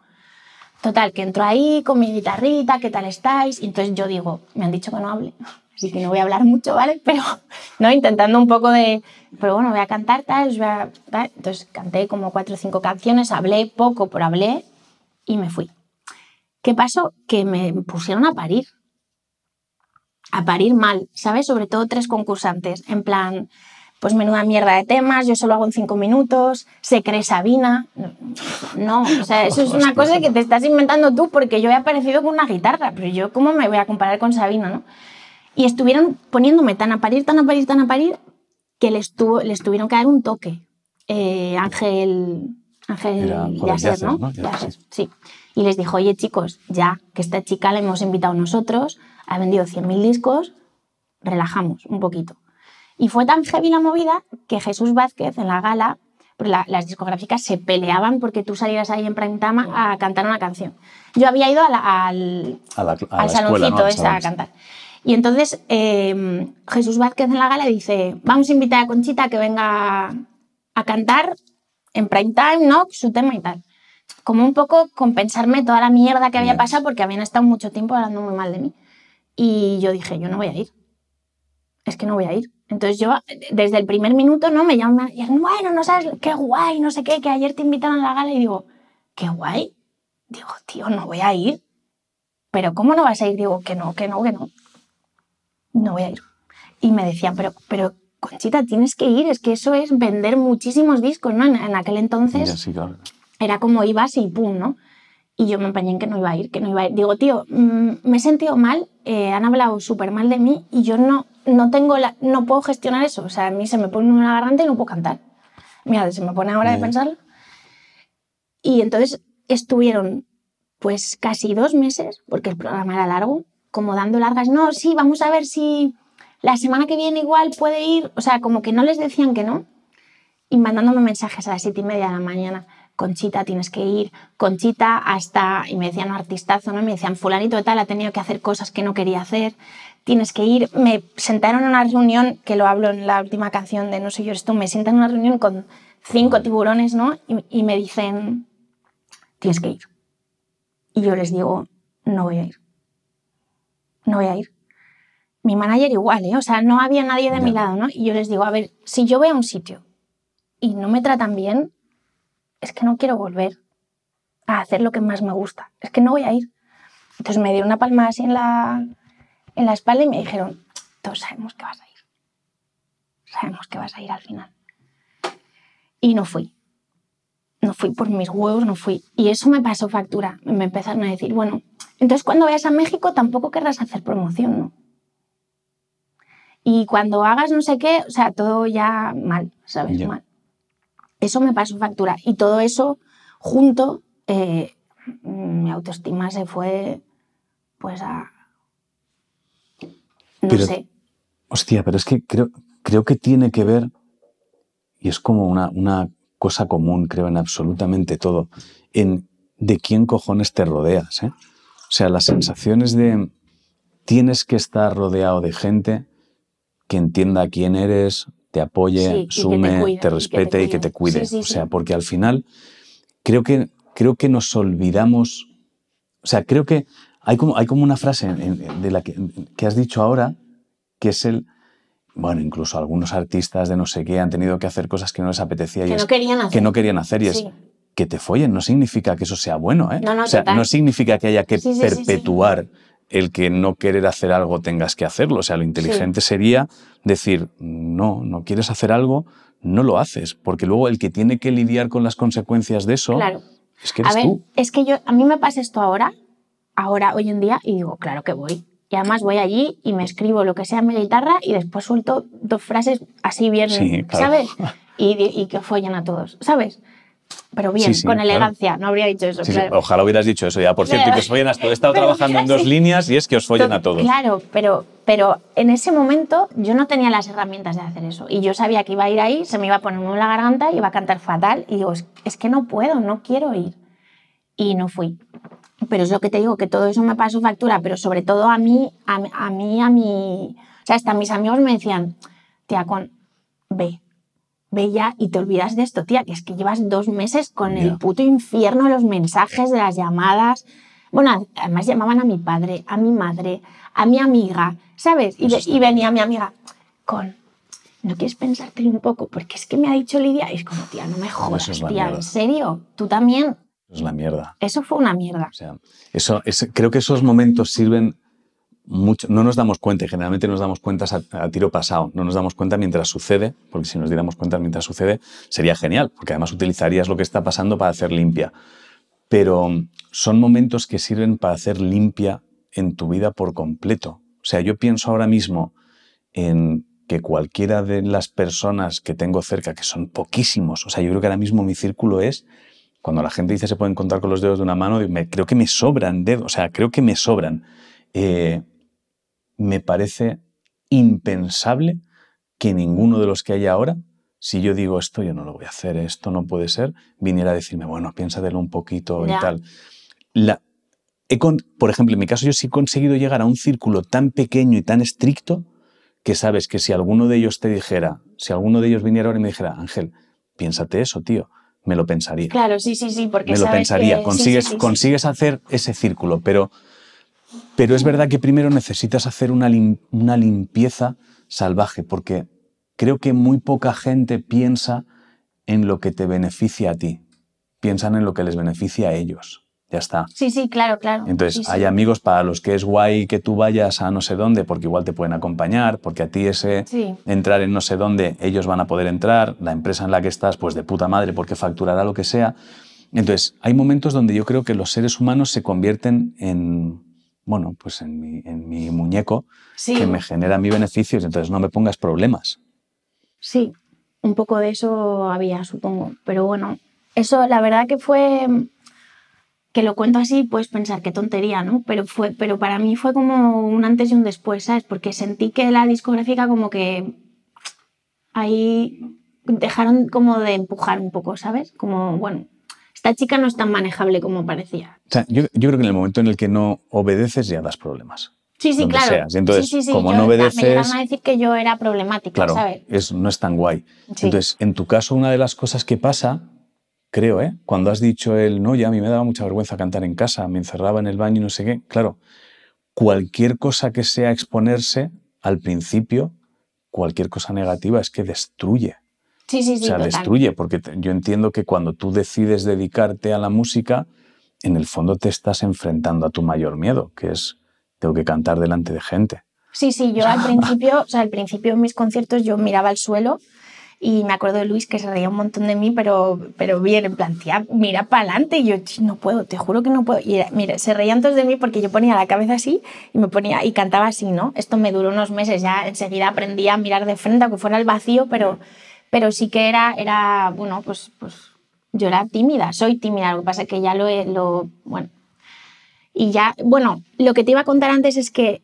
Total, que entro ahí con mi guitarrita, ¿qué tal estáis? Y entonces yo digo, me han dicho que no hable, así que no voy a hablar mucho, ¿vale? Pero, ¿no? Intentando un poco de, pero bueno, voy a cantar tal, voy a. Entonces canté como cuatro o cinco canciones, hablé poco, pero hablé y me fui. ¿Qué pasó? Que me pusieron a parir. A parir mal, ¿sabes? Sobre todo tres concursantes, en plan, pues menuda mierda de temas, yo solo hago en cinco minutos, se cree Sabina. No, o sea, eso es una cosa que te estás inventando tú porque yo he aparecido con una guitarra, pero yo cómo me voy a comparar con Sabina, ¿no? Y estuvieron poniéndome tan a parir, tan a parir, tan a parir, que les, tuvo, les tuvieron que dar un toque. Eh, Ángel, Ángel Yasser, ¿no? ¿no? Yasser, sí. sí. Y les dijo, oye chicos, ya que esta chica la hemos invitado nosotros, ha vendido 100.000 discos, relajamos un poquito. Y fue tan heavy la movida que Jesús Vázquez en la gala, la, las discográficas se peleaban porque tú salieras ahí en prime time a cantar una canción. Yo había ido a la, al, a la, a al saloncito ¿no? a cantar. Y entonces eh, Jesús Vázquez en la gala dice, vamos a invitar a Conchita a que venga a cantar en prime time, ¿no? Su tema y tal. Como un poco compensarme toda la mierda que había pasado porque habían estado mucho tiempo hablando muy mal de mí. Y yo dije, yo no voy a ir. Es que no voy a ir. Entonces yo, desde el primer minuto, ¿no? Me llaman y dicen, bueno, no sabes, qué guay, no sé qué, que ayer te invitaron a la gala y digo, qué guay. Digo, tío, no voy a ir. Pero ¿cómo no vas a ir? Digo, que no, que no, que no. No voy a ir. Y me decían, pero, pero Conchita, tienes que ir, es que eso es vender muchísimos discos, ¿no? En, en aquel entonces Ya, sí, claro. era como ibas y pum, ¿no? Y yo me empeñé en que no iba a ir, que no iba a ir. Digo, tío, mm, me he sentido mal, eh, han hablado súper mal de mí y yo no, no tengo la, no puedo gestionar eso. O sea, a mí se me pone una garganta y no puedo cantar. Mira, se me pone ahora de pensarlo. Y entonces estuvieron pues casi dos meses, porque el programa era largo, como dando largas, no, sí, vamos a ver si la semana que viene igual puede ir, o sea, como que no les decían que no, y mandándome mensajes a las siete y media de la mañana, Conchita, tienes que ir, Conchita, hasta, y me decían artistazo, ¿no? Me decían, fulanito de tal, ha tenido que hacer cosas que no quería hacer, tienes que ir. Me sentaron en una reunión, que lo hablo en la última canción de No soy yo, eres tú, me sientan en una reunión con cinco tiburones, ¿no? Y, y me dicen, tienes que ir. Y yo les digo, no voy a ir. No voy a ir. Mi manager igual, ¿eh? O sea, no había nadie de mi lado, ¿no? Y yo les digo, a ver, si yo voy a un sitio y no me tratan bien, es que no quiero volver a hacer lo que más me gusta. Es que no voy a ir. Entonces me dieron una palma así en la, en la espalda y me dijeron, todos sabemos que vas a ir. Sabemos que vas a ir al final. Y no fui. No fui por mis huevos, no fui. Y eso me pasó factura. Me empezaron a decir, bueno, entonces cuando vayas a México tampoco querrás hacer promoción, ¿no? Y cuando hagas no sé qué, o sea, todo ya mal, ¿sabes? Ya. Mal. Eso me pasó factura. Y todo eso junto, eh, mi autoestima se fue, pues a... No Pero- sé. Hostia, pero es que creo, creo que tiene que ver, y es como una, una cosa común, creo, en absolutamente todo, en de quién cojones te rodeas. ¿eh? O sea, las sensaciones de tienes que estar rodeado de gente que entienda quién eres, te apoye, Sí, te sume, cuide, y que te te respete y que te cuide. cuide. Sí, sí, o sea, porque al final creo que, creo que nos olvidamos, o sea, creo que hay como, hay como una frase en- en- de la que, que has dicho ahora, que es el, bueno, incluso algunos artistas de no sé qué han tenido que hacer cosas que no les apetecía y Que es no querían hacer. que no querían hacer y es que te follen no significa que eso sea bueno, ¿eh? No, no, o sea, total. no significa que haya que perpetuar el que no querer hacer algo tengas que hacerlo. O sea, lo inteligente sería decir, no, no quieres hacer algo, no lo haces, porque luego el que tiene que lidiar con las consecuencias de eso Claro. es que A eres ver, tú. es que yo, a mí me pasa esto ahora, ahora, hoy en día, y digo, claro que voy. Y además voy allí y me escribo lo que sea en mi guitarra y después suelto dos frases así bien, Sí, claro. ¿sabes? Y, que follen a todos, ¿sabes? Pero bien, Sí, sí, con claro. elegancia, no habría dicho eso. Sí, sí, claro. ojalá hubieras dicho eso ya. Por cierto, y que os follen a todos. He estado trabajando en dos líneas y es que os follen a todos. Claro, pero, pero en ese momento yo no tenía las herramientas de hacer eso. Y yo sabía que iba a ir ahí, se me iba a poner en la garganta, iba a cantar fatal. Y digo, es, es que no puedo, no quiero ir. Y no fui. Pero es lo que te digo, que todo eso me pasó factura, pero sobre todo a mí, a, mí- a mí, a mi... O sea, hasta mis amigos me decían, tía, con, ve, ya y te olvidas de esto, tía, que es que llevas dos meses con el puto infierno de los mensajes, de las llamadas. Bueno, además llamaban a mi padre, a mi madre, a mi amiga, ¿sabes? Y, Eso ve- y venía mi amiga con, ¿no quieres pensártelo un poco? Porque es que me ha dicho Lidia, y es como, tía, no me jodas, eso es tía, mierda. ¿en serio? Tú también. Es la mierda. Eso fue una mierda. O sea, eso, es- creo que esos momentos sirven mucho. No nos damos cuenta, y generalmente nos damos cuenta a, a tiro pasado. No nos damos cuenta mientras sucede, porque si nos diéramos cuenta mientras sucede, sería genial, porque además utilizarías lo que está pasando para hacer limpia. Pero son momentos que sirven para hacer limpia en tu vida por completo. O sea, yo pienso ahora mismo en que cualquiera de las personas que tengo cerca, que son poquísimos, o sea, yo creo que ahora mismo mi círculo es cuando la gente dice se pueden contar con los dedos de una mano, me- creo que me sobran dedos, o sea, creo que me sobran. Eh, me parece impensable que ninguno de los que hay ahora, si yo digo esto, yo no lo voy a hacer, esto no puede ser, viniera a decirme, bueno, piénsatelo un poquito y tal. La, he con- por ejemplo, en mi caso yo sí he conseguido llegar a un círculo tan pequeño y tan estricto que sabes que si alguno de ellos te dijera, si alguno de ellos viniera ahora y me dijera, Ángel, piénsate eso, tío, me lo pensaría Claro, sí, sí, sí, porque me lo sabes pensaría. que- consigues, sí, sí, sí. consigues hacer ese círculo, pero, pero es verdad que primero necesitas hacer una, lim- una limpieza salvaje, porque creo que muy poca gente piensa en lo que te beneficia a ti. Piensan en lo que les beneficia a ellos. Ya está. Sí, sí, claro, claro. Entonces, Sí, sí. hay amigos para los que es guay que tú vayas a no sé dónde, porque igual te pueden acompañar, porque a ti ese Sí. entrar en no sé dónde, ellos van a poder entrar, la empresa en la que estás, pues de puta madre, porque facturará lo que sea. Entonces, hay momentos donde yo creo que los seres humanos se convierten en, bueno, pues en mi, en mi muñeco Sí. que me genera mi beneficios, entonces no me pongas problemas. Sí, un poco de eso había, supongo. Pero bueno, eso la verdad que fue, que lo cuento así, puedes pensar qué tontería, ¿no? Pero, fue, pero para mí fue como un antes y un después, ¿sabes? Porque sentí que la discográfica como que ahí dejaron como de empujar un poco, ¿sabes? Como, bueno, esta chica no es tan manejable como parecía. O sea, yo, yo creo que en el momento en el que no obedeces ya das problemas. Sí, sí, claro. seas. Y entonces, sí, sí, sí, como yo- no Me obedeces- llegaron a decir que yo era problemática, Claro, ¿sabes? es, no es tan guay. Entonces, en tu caso, una de las cosas que pasa, creo, ¿eh? cuando has dicho el no, ya a mí me daba mucha vergüenza cantar en casa, me encerraba en el baño y no sé qué, claro, cualquier cosa que sea exponerse, al principio, cualquier cosa negativa es que destruye. Sí, sí, sí. o sea, total. destruye, porque te- yo entiendo que cuando tú decides dedicarte a la música, en el fondo te estás enfrentando a tu mayor miedo, que es tengo que cantar delante de gente. Sí, sí, yo al principio, o sea, al principio en mis conciertos yo miraba al suelo y me acuerdo de Luis que se reía un montón de mí, pero, pero bien, en plan, tía, mira para adelante. Y yo, "Ch, no puedo, te juro que no puedo. Y era- mira, se reían todos de mí porque yo ponía la cabeza así y me ponía y cantaba así, ¿no? Esto me duró unos meses, ya enseguida aprendí a mirar de frente, aunque fuera el vacío, pero, pero sí que era, era, bueno, pues, pues yo era tímida, soy tímida, lo que pasa es que ya lo, lo bueno. Y ya, bueno, lo que te iba a contar antes es que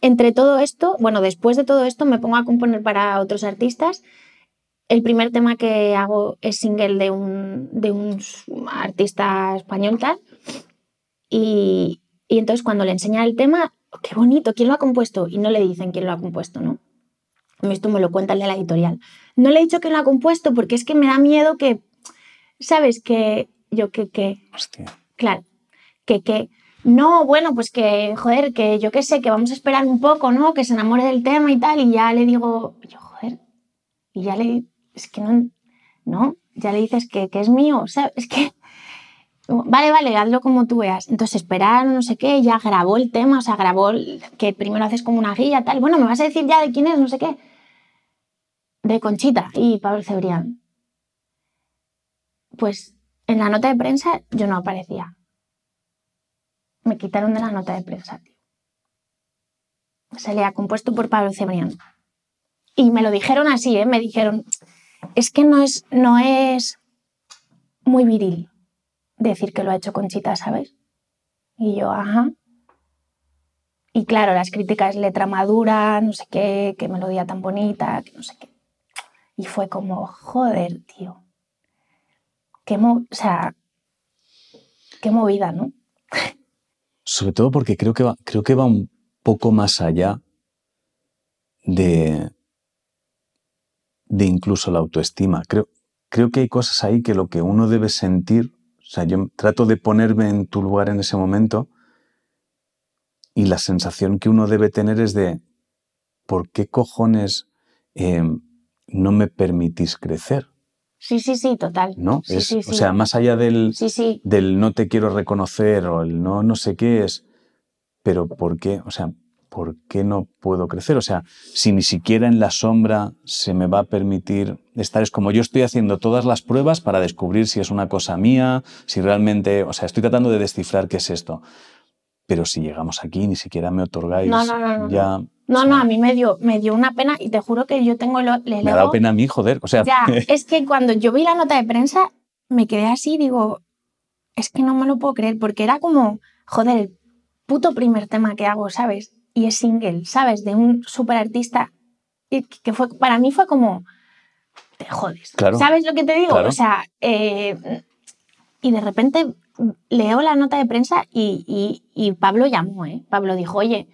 entre todo esto, bueno, después de todo esto me pongo a componer para otros artistas. El primer tema que hago es single de un, de un artista español tal. Y, y entonces cuando le enseña el tema, "Oh, qué bonito, ¿quién lo ha compuesto? Y no le dicen quién lo ha compuesto, ¿no? Esto me lo cuenta el de la editorial. No le he dicho quién lo ha compuesto porque es que me da miedo que, ¿sabes? Que yo que, que, Hostia. Claro, que, que no, bueno, pues que, joder, que yo qué sé, que vamos a esperar un poco, ¿no? Que se enamore del tema y tal, y ya le digo, yo, joder, y ya le, es que no, no, ya le dices que, que es mío, sea, es que, vale, vale, hazlo como tú veas. Entonces esperar, no sé qué, ya grabó el tema, o sea, grabó el- que primero haces como una guía, tal, bueno, me vas a decir ya de quién es, no sé qué. De Conchita y Pablo Cebrián. Pues en la nota de prensa yo no aparecía. Me quitaron de la nota de prensa, tío. Se le ha compuesto por Pablo Cebrián. Y me lo dijeron así, ¿eh? Me dijeron, es que no es, no es muy viril decir que lo ha hecho Conchita, ¿sabes? Y yo, ajá. Y claro, las críticas, letra madura, no sé qué, qué melodía tan bonita, que no sé qué. Y fue como, joder, tío. Qué mo o sea, qué movida, ¿no? Sobre todo porque creo que va, creo que va un poco más allá de, de incluso la autoestima. Creo, creo que hay cosas ahí que lo que uno debe sentir, o sea, yo trato de ponerme en tu lugar en ese momento y la sensación que uno debe tener es de, ¿por qué cojones eh, no me permitís crecer? Sí, sí, sí, total. ¿No? Sí, Es- sí, O sea, más allá del, del no te quiero reconocer o el no no sé qué es, pero ¿por qué? O sea, ¿por qué no puedo crecer? O sea, si ni siquiera en la sombra se me va a permitir estar, es como yo estoy haciendo todas las pruebas para descubrir si es una cosa mía, si realmente, o sea, estoy tratando de descifrar qué es esto. Pero si llegamos aquí, ni siquiera me otorgáis No, no, no, no, ya... No, no, a mí me dio, me dio una pena y te juro que yo tengo el, Me ha dado pena a mí, joder. O sea, Ya, es que cuando yo vi la nota de prensa me quedé así, digo, es que no me lo puedo creer, porque era como, joder, el puto primer tema que hago, ¿sabes? Y es single, ¿sabes? De un super artista que fue, para mí fue como, te jodes. Claro. ¿Sabes lo que te digo? Claro. O sea, eh, y de repente leo la nota de prensa y, y- y Pablo llamó, ¿eh? Pablo dijo, oye,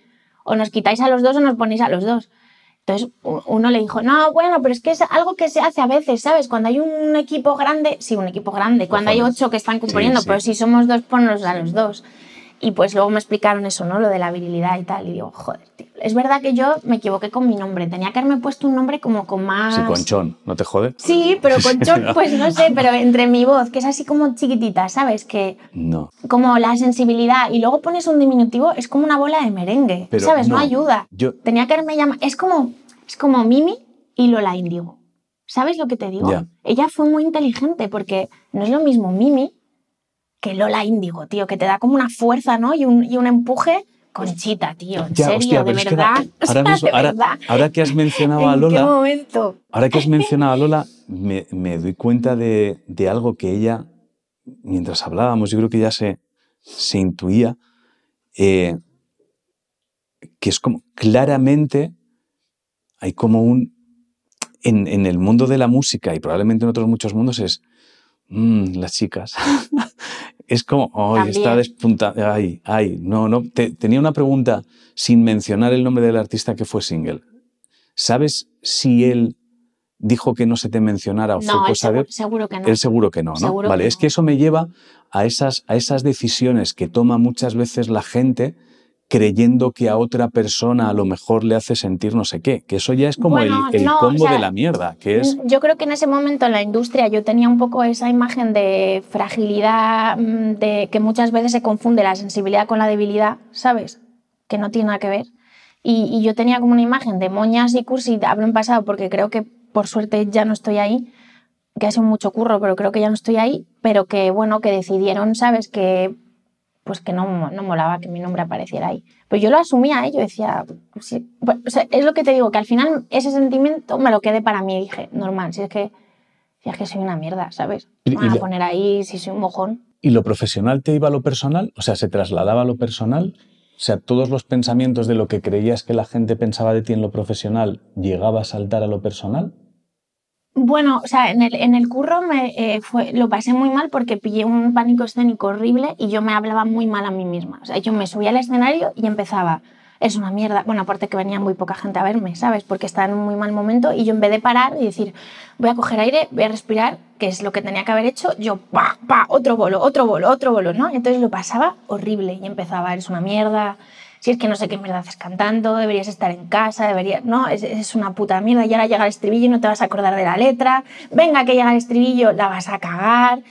o nos quitáis a los dos o nos ponéis a los dos. Entonces uno le dijo, no, bueno, pero es que es algo que se hace a veces, ¿sabes? Cuando hay un equipo grande, sí, un equipo grande, cuando hay ocho que están componiendo, sí. pero si somos dos, ponnos a los dos. Y pues luego me explicaron eso, ¿no? Lo de la virilidad y tal. Y digo, joder, tío. Es verdad que yo me equivoqué con mi nombre. Tenía que haberme puesto un nombre como con más... sí, conchón, ¿no te jode? Sí, pero conchón, pues no sé, pero entre mi voz, que es así como chiquitita, ¿sabes? Que No. como la sensibilidad y luego pones un diminutivo, es como una bola de merengue, Pero ¿sabes? No, no, ayuda. yo- Tenía que haberme llamado... Es como, es como Mimi y Lola Índigo. ¿Sabes lo que te digo? Ya. Ella fue muy inteligente porque no es lo mismo Mimi que Lola Índigo, tío, que te da como una fuerza, ¿no? Y un, y un empuje. Conchita, tío, en Ya, serio, hostia, de pero es que verdad. ahora, O sea, ahora mismo- de ahora- verdad. ahora que has mencionado a ¿En qué Lola, momento? Ahora que has mencionado a Lola, me, me doy cuenta de, de algo que ella, mientras hablábamos, yo creo que ya se, se intuía, eh, que es como claramente hay como un... En, en el mundo de la música y probablemente en otros muchos mundos es "Mm, las chicas. Es como, ay, está despuntada. Ay, ay, no, no. Te- tenía una pregunta sin mencionar el nombre del artista que fue single. ¿Sabes si él dijo que no se te mencionara o fue No, él cosa de seguro, seguro que no. él seguro que no, ¿no? Seguro vale, que es que eso me lleva a esas, a esas decisiones que toma muchas veces la gente creyendo que a otra persona a lo mejor le hace sentir no sé qué, que eso ya es como Bueno, el, el no, o combo sea, de la mierda, que es... Yo creo que en ese momento en la industria yo tenía un poco esa imagen de fragilidad, mm, de que muchas veces se confunde la sensibilidad con la debilidad, ¿sabes? Que no tiene nada que ver. Y, y yo tenía como una imagen de moñas y cursi, hablo en pasado porque creo que por suerte ya no estoy ahí, que ha sido mucho curro, pero creo que ya no estoy ahí, pero que bueno, que decidieron, ¿sabes? Que pues que no, no molaba que mi nombre apareciera ahí. Pues yo lo asumía, ¿eh? yo decía, sí, pues, o sea, es lo que te digo, que al final ese sentimiento me lo quedé para mí, dije, normal, si es que, si es que soy una mierda, ¿sabes? Me van a poner ahí si soy un mojón. ¿Y lo profesional te iba a lo personal? O sea, ¿se trasladaba a lo personal? O sea, todos los pensamientos de lo que creías que la gente pensaba de ti en lo profesional llegaba a saltar a lo personal? Bueno, o sea, en el, en el curro me, eh, fue, lo pasé muy mal porque pillé un pánico escénico horrible y yo me hablaba muy mal a mí misma. O sea, yo me subía al escenario y empezaba, es una mierda. Bueno, aparte que venía muy poca gente a verme, ¿sabes? Porque estaba en un muy mal momento y yo en vez de parar y decir, voy a coger aire, voy a respirar, que es lo que tenía que haber hecho, yo, pa, pa, otro bolo, otro bolo, otro bolo, ¿no? Entonces lo pasaba horrible y empezaba, eres una mierda, si es que no sé qué mierda haces cantando, deberías estar en casa, deberías, no, es, es una puta mierda, y ahora llega el estribillo y no te vas a acordar de la letra, venga que llega el estribillo, la vas a cagar.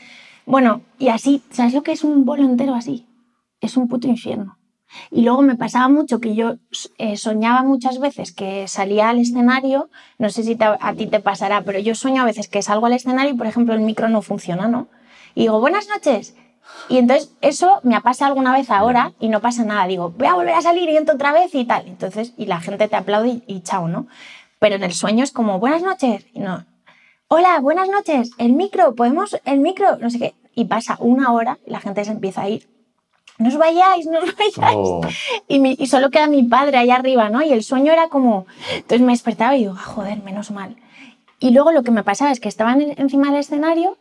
Bueno, y así, ¿sabes lo que es un bolo entero así? Es un puto infierno. Y luego me pasaba mucho que yo eh, soñaba muchas veces que salía al escenario, no sé si a ti te pasará, pero yo sueño a veces que salgo al escenario y, por ejemplo, el micro no funciona, ¿no? Y digo, buenas noches. Y entonces eso me ha pasado alguna vez ahora y no pasa nada. Digo, voy a volver a salir y entro otra vez y tal. Entonces, y la gente te aplaude y, y chao, ¿no? Pero en el sueño es como, buenas noches. Y no, hola, buenas noches, el micro, podemos, el micro, no sé qué. Y pasa una hora y la gente se empieza a ir. No os vayáis, no os vayáis. Oh, Y, mi- y solo queda mi padre ahí arriba, ¿no? Y el sueño era como... Entonces me despertaba y digo, "Ah, joder, menos mal. Y luego lo que me pasaba es que estaban en- encima del escenario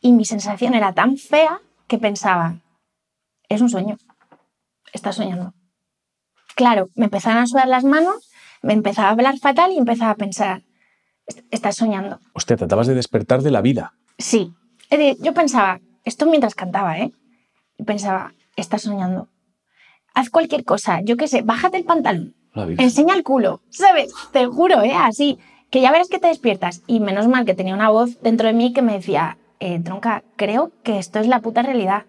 y mi sensación era tan fea que pensaba, es un sueño, estás soñando. Claro, me empezaban a sudar las manos, me empezaba a hablar fatal y empezaba a pensar, "Est- estás soñando. hostia, tratabas de despertar de la vida. Sí. Yo pensaba, esto mientras cantaba, ¿eh? Pensaba, estás soñando. Haz cualquier cosa, yo qué sé, bájate el pantalón, enseña el culo, ¿sabes? Te juro, ¿eh? Así, que ya verás que te despiertas. Y menos mal que tenía una voz dentro de mí que me decía, eh, tronca, creo que esto es la puta realidad.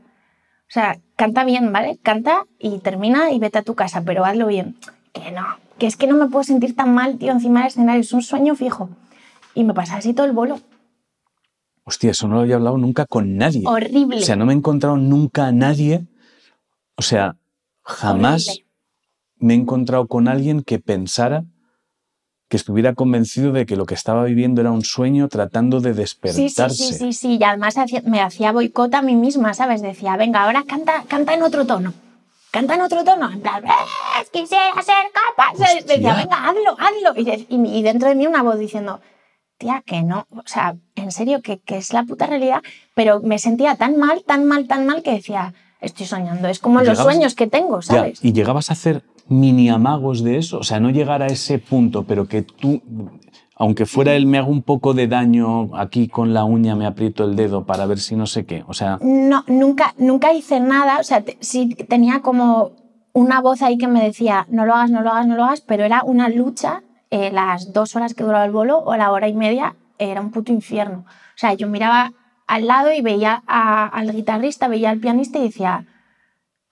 O sea, canta bien, ¿vale? Canta y termina y vete a tu casa, pero hazlo bien. Que no, que es que no me puedo sentir tan mal, tío, encima del escenario, es un sueño fijo. Y me pasa así todo el bolo. Hostia, eso no lo había hablado nunca con nadie. Horrible. O sea, no me he encontrado nunca a nadie. O sea, jamás Horrible. me he encontrado con alguien que pensara que estuviera convencido de que lo que estaba viviendo era un sueño tratando de Sí, despertarse. sí, sí, sí, sí. Y además me hacía boicot a mí misma, ¿sabes? Decía, venga, ahora canta, canta en otro tono. Canta en otro tono. En plan, "Eh, quisiera ser capaz. Decía, venga, hazlo, hazlo. Y, de- y- y dentro de mí una voz diciendo, tía, que no. O sea, en serio, que, que es la puta realidad. Pero me sentía tan mal, tan mal, tan mal que decía, estoy soñando. Es como los sueños que tengo, Ya, ¿sabes? y llegabas a hacer mini amagos de eso. O sea, no llegar a ese punto, pero que tú, aunque fuera él, me hago un poco de daño aquí con la uña, me aprieto el dedo para ver si no sé qué. O sea, No, nunca, nunca hice nada. O sea, sí tenía como una voz ahí que me decía, no lo hagas, no lo hagas, no lo hagas, pero era una lucha. eh, las dos horas que duraba el bolo o la hora y media era un puto infierno. O sea, yo miraba al lado y veía al guitarrista, veía al pianista y decía,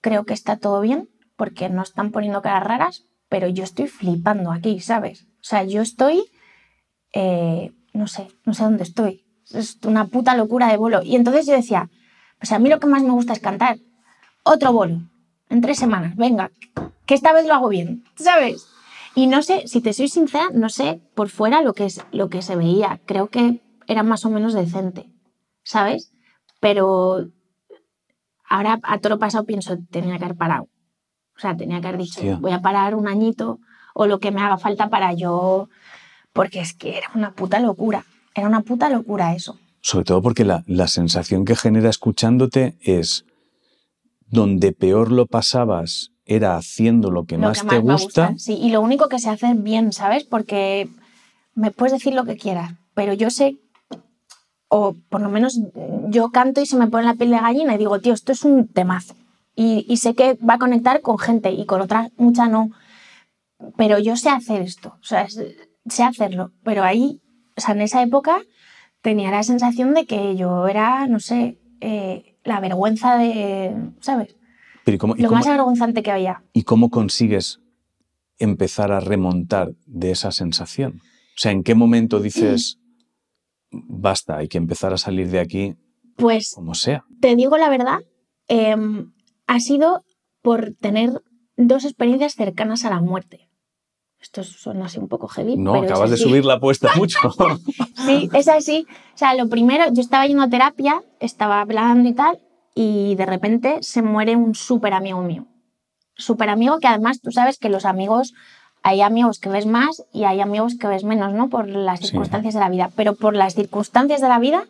creo que está todo bien porque no están poniendo caras raras, pero yo estoy flipando aquí, ¿sabes? O sea, yo estoy, eh, no sé, no sé dónde estoy. Es una puta locura de bolo. Y entonces yo decía, pues a mí lo que más me gusta es cantar. Otro bolo, en tres semanas, venga, que esta vez lo hago bien, ¿sabes? Y no sé, si te soy sincera, no sé por fuera lo que, es, lo que se veía. Creo que era más o menos decente, ¿sabes? Pero ahora a todo lo pasado pienso, tenía que haber parado. O sea, tenía que haber dicho, Hostia. voy a parar un añito o lo que me haga falta para yo... Porque es que era una puta locura. Era una puta locura eso. sobre todo porque la, la sensación que genera escuchándote es donde peor lo pasabas era haciendo lo que lo más que te más me gusta. Sí, y lo único que sé hacer bien, ¿sabes? Porque me puedes decir lo que quieras, pero yo sé, o por lo menos yo canto y se me pone la piel de gallina y digo, tío, esto es un temazo. Y, y sé que va a conectar con gente y con otra mucha no. Pero yo sé hacer esto, o sea, sé hacerlo. Pero ahí, o sea, en esa época tenía la sensación de que yo era, no sé, eh, la vergüenza de, ¿sabes? Pero ¿y cómo, y Lo cómo- más avergonzante que había. y cómo consigues empezar a remontar de esa sensación? O sea, ¿en qué momento dices, basta, hay que empezar a salir de aquí Pues como sea? te digo la verdad, em, ha sido por tener dos experiencias cercanas a la muerte. Esto suena así un poco heavy. No, pero es acabas de subir la apuesta mucho. Sí, es así. O sea, lo primero, yo estaba yendo a terapia, estaba hablando y tal, y de repente se muere un súper amigo mío. Súper amigo que además tú sabes que los amigos, hay amigos que ves más y hay amigos que ves menos, ¿no? Por las Sí. circunstancias de la vida. Pero por las circunstancias de la vida,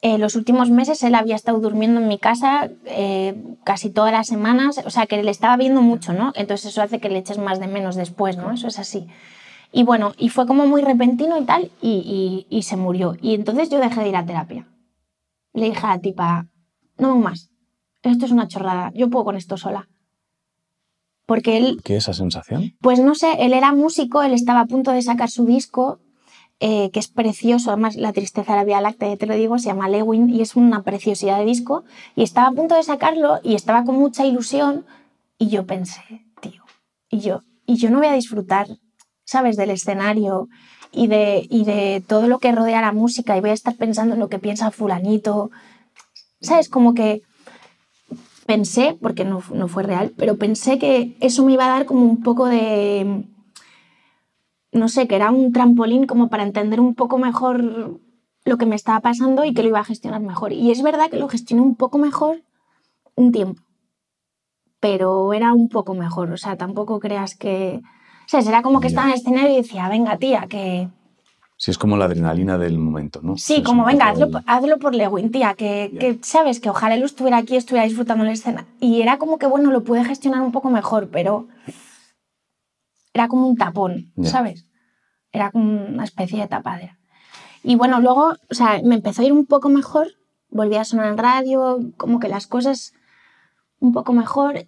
eh, los últimos meses él había estado durmiendo en mi casa eh, casi todas las semanas, o sea que le estaba viendo mucho, ¿no? Entonces eso hace que le eches más de menos después, ¿no? Eso es así. Y bueno, y fue como muy repentino y tal, y, y, y se murió. Y entonces yo dejé de ir a terapia. Le dije a la tipa, no más, esto es una chorrada, yo puedo con esto sola. Porque él, ¿Qué es esa sensación? pues no sé, él era músico, él estaba a punto de sacar su disco, eh, que es precioso, además La tristeza de la Vía Láctea, ya te lo digo, se llama Lewin y es una preciosidad de disco, y estaba a punto de sacarlo y estaba con mucha ilusión y yo pensé, tío, y yo, y yo no voy a disfrutar, ¿sabes?, del escenario y de, y de todo lo que rodea la música y voy a estar pensando en lo que piensa fulanito, ¿sabes? Como que pensé, porque no, no fue real, pero pensé que eso me iba a dar como un poco de, no sé, que era un trampolín como para entender un poco mejor lo que me estaba pasando y que lo iba a gestionar mejor. Y es verdad que lo gestioné un poco mejor un tiempo, pero era un poco mejor, o sea, tampoco creas que... O sea, era como que Ya. estaba en el escenario y decía, venga, tía, que... Sí, es como la adrenalina del momento, ¿no? Sí, Es como venga, hazlo, hazlo por Lewin, tía, que, sabes que ojalá él estuviera aquí, estuviera disfrutando la escena. Y era como que, bueno, lo pude gestionar un poco mejor, pero era como un tapón, Ya. ¿sabes? Era como una especie de tapadera. Y bueno, luego, o sea, me empezó a ir un poco mejor, volví a sonar en radio, como que las cosas un poco mejor.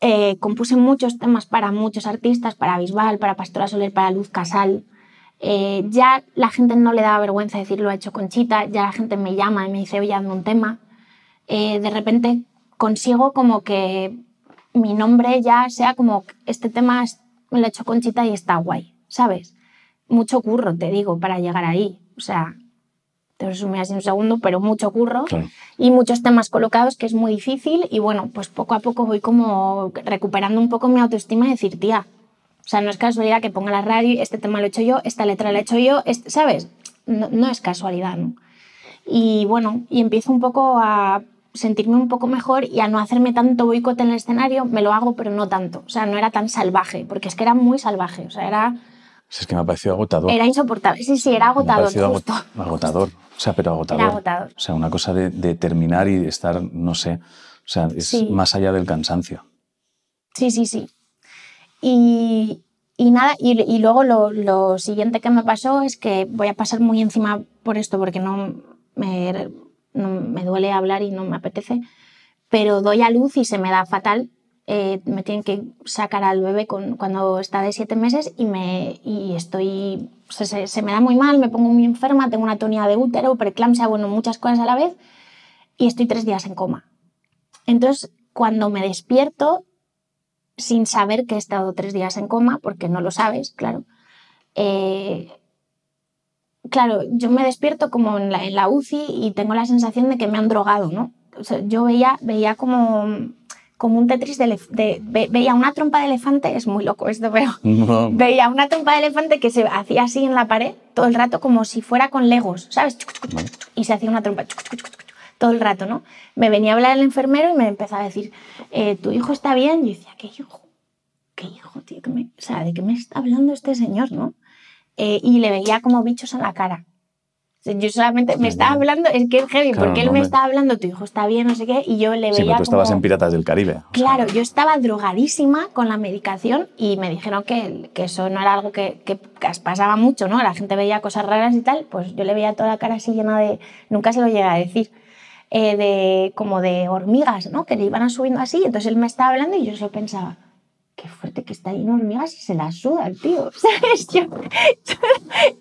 Eh, compuse muchos temas para muchos artistas, para Bisbal, para Pastora Soler, para Luz Casal. Eh, ya la gente no le daba vergüenza decir lo ha hecho Conchita, ya la gente me llama y me dice, oye, hazme un tema. Eh, de repente consigo como que mi nombre ya sea como, este tema lo ha hecho Conchita y está guay, ¿sabes? Mucho curro, te digo, para llegar ahí. O sea, te resumí así en un segundo, pero mucho curro Claro. y muchos temas colocados que es muy difícil y bueno, pues poco a poco voy como recuperando un poco mi autoestima y decir, tía, o sea, no es casualidad que ponga la radio, este tema lo he hecho yo, esta letra la he hecho yo, este- ¿sabes? No, no es casualidad, ¿no? Y bueno, y empiezo un poco a sentirme un poco mejor y a no hacerme tanto boicot en el escenario, me lo hago, pero no tanto. O sea, no era tan salvaje, porque es que era muy salvaje, o sea, era, Sí, Es que me ha parecido agotador. era insoportable. Sí, sí, era Me ha agotador, parecido ago- justo. agotador. O sea, pero agotador. Era agotador. O sea, una cosa de, de terminar y estar, no sé, o sea, es Sí. más allá del cansancio. Sí, sí, sí. Y, y nada, y, y luego lo, lo siguiente que me pasó es que voy a pasar muy encima por esto porque no me, no me duele hablar y no me apetece, pero doy a luz y se me da fatal. Eh, me tienen que sacar al bebé con, cuando está de siete meses y, me, y estoy, se, se- me da muy mal, me pongo muy enferma, tengo una atonía de útero, preeclampsia, bueno, muchas cosas a la vez y estoy tres días en coma. Entonces, cuando me despierto, sin saber que he estado tres días en coma, porque no lo sabes, claro. eh, claro, yo me despierto como en la, en UCI y tengo la sensación de que me han drogado, ¿no? O sea, yo veía, veía como, como un tetris de, de- ve- veía una trompa de elefante, es muy loco esto, pero No, veía una trompa de elefante que se hacía así en la pared todo el rato como si fuera con legos, ¿sabes? Y se hacía una trompa todo el rato, ¿no? Me venía a hablar el enfermero y me empezaba a decir, eh, ¿tu hijo está bien? Y yo decía, ¿qué hijo? ¿Qué hijo, tío? ¿Qué me- o sea, ¿de qué me está hablando este señor, no? Eh, y le veía como bichos en la cara. Yo solamente me estaba hablando, es que es heavy, Claro, porque él no me me- estaba hablando, tu hijo está bien, no sé qué, y yo le sí, veía pero tú estabas como... en Piratas del Caribe. o sea, Claro, yo estaba drogadísima con la medicación y me dijeron que, que eso no era algo que, que pasaba mucho, ¿no? La gente veía cosas raras y tal, pues yo le veía toda la cara así llena de, nunca se lo llegué a decir, eh, de como de hormigas, ¿no? Que le iban subiendo así, entonces él me estaba hablando y yo solo pensaba, qué fuerte que está lleno de hormigas y se las suda el tío, ¿sabes? Yo,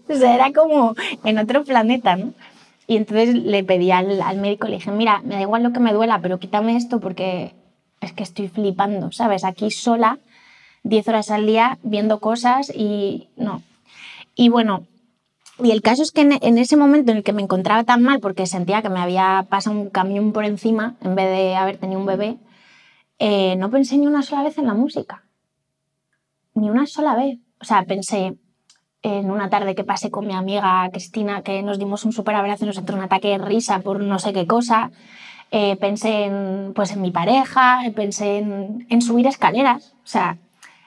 o sea, era como en otro planeta, ¿no? Y entonces le pedí al, al médico, le dije, mira, me da igual lo que me duela, pero quítame esto porque es que estoy flipando, ¿sabes? Aquí sola, 10 horas al día, viendo cosas y no. Y bueno, y el caso es que en, en ese momento en el que me encontraba tan mal, porque sentía que me había pasado un camión por encima en vez de haber tenido un bebé, eh, no pensé ni una sola vez en la música. Ni una sola vez. O sea, pensé en una tarde que pasé con mi amiga Cristina, que nos dimos un súper abrazo y nos entró un ataque de risa por no sé qué cosa. Eh, pensé en, pues, en mi pareja, pensé en, en subir escaleras. O sea,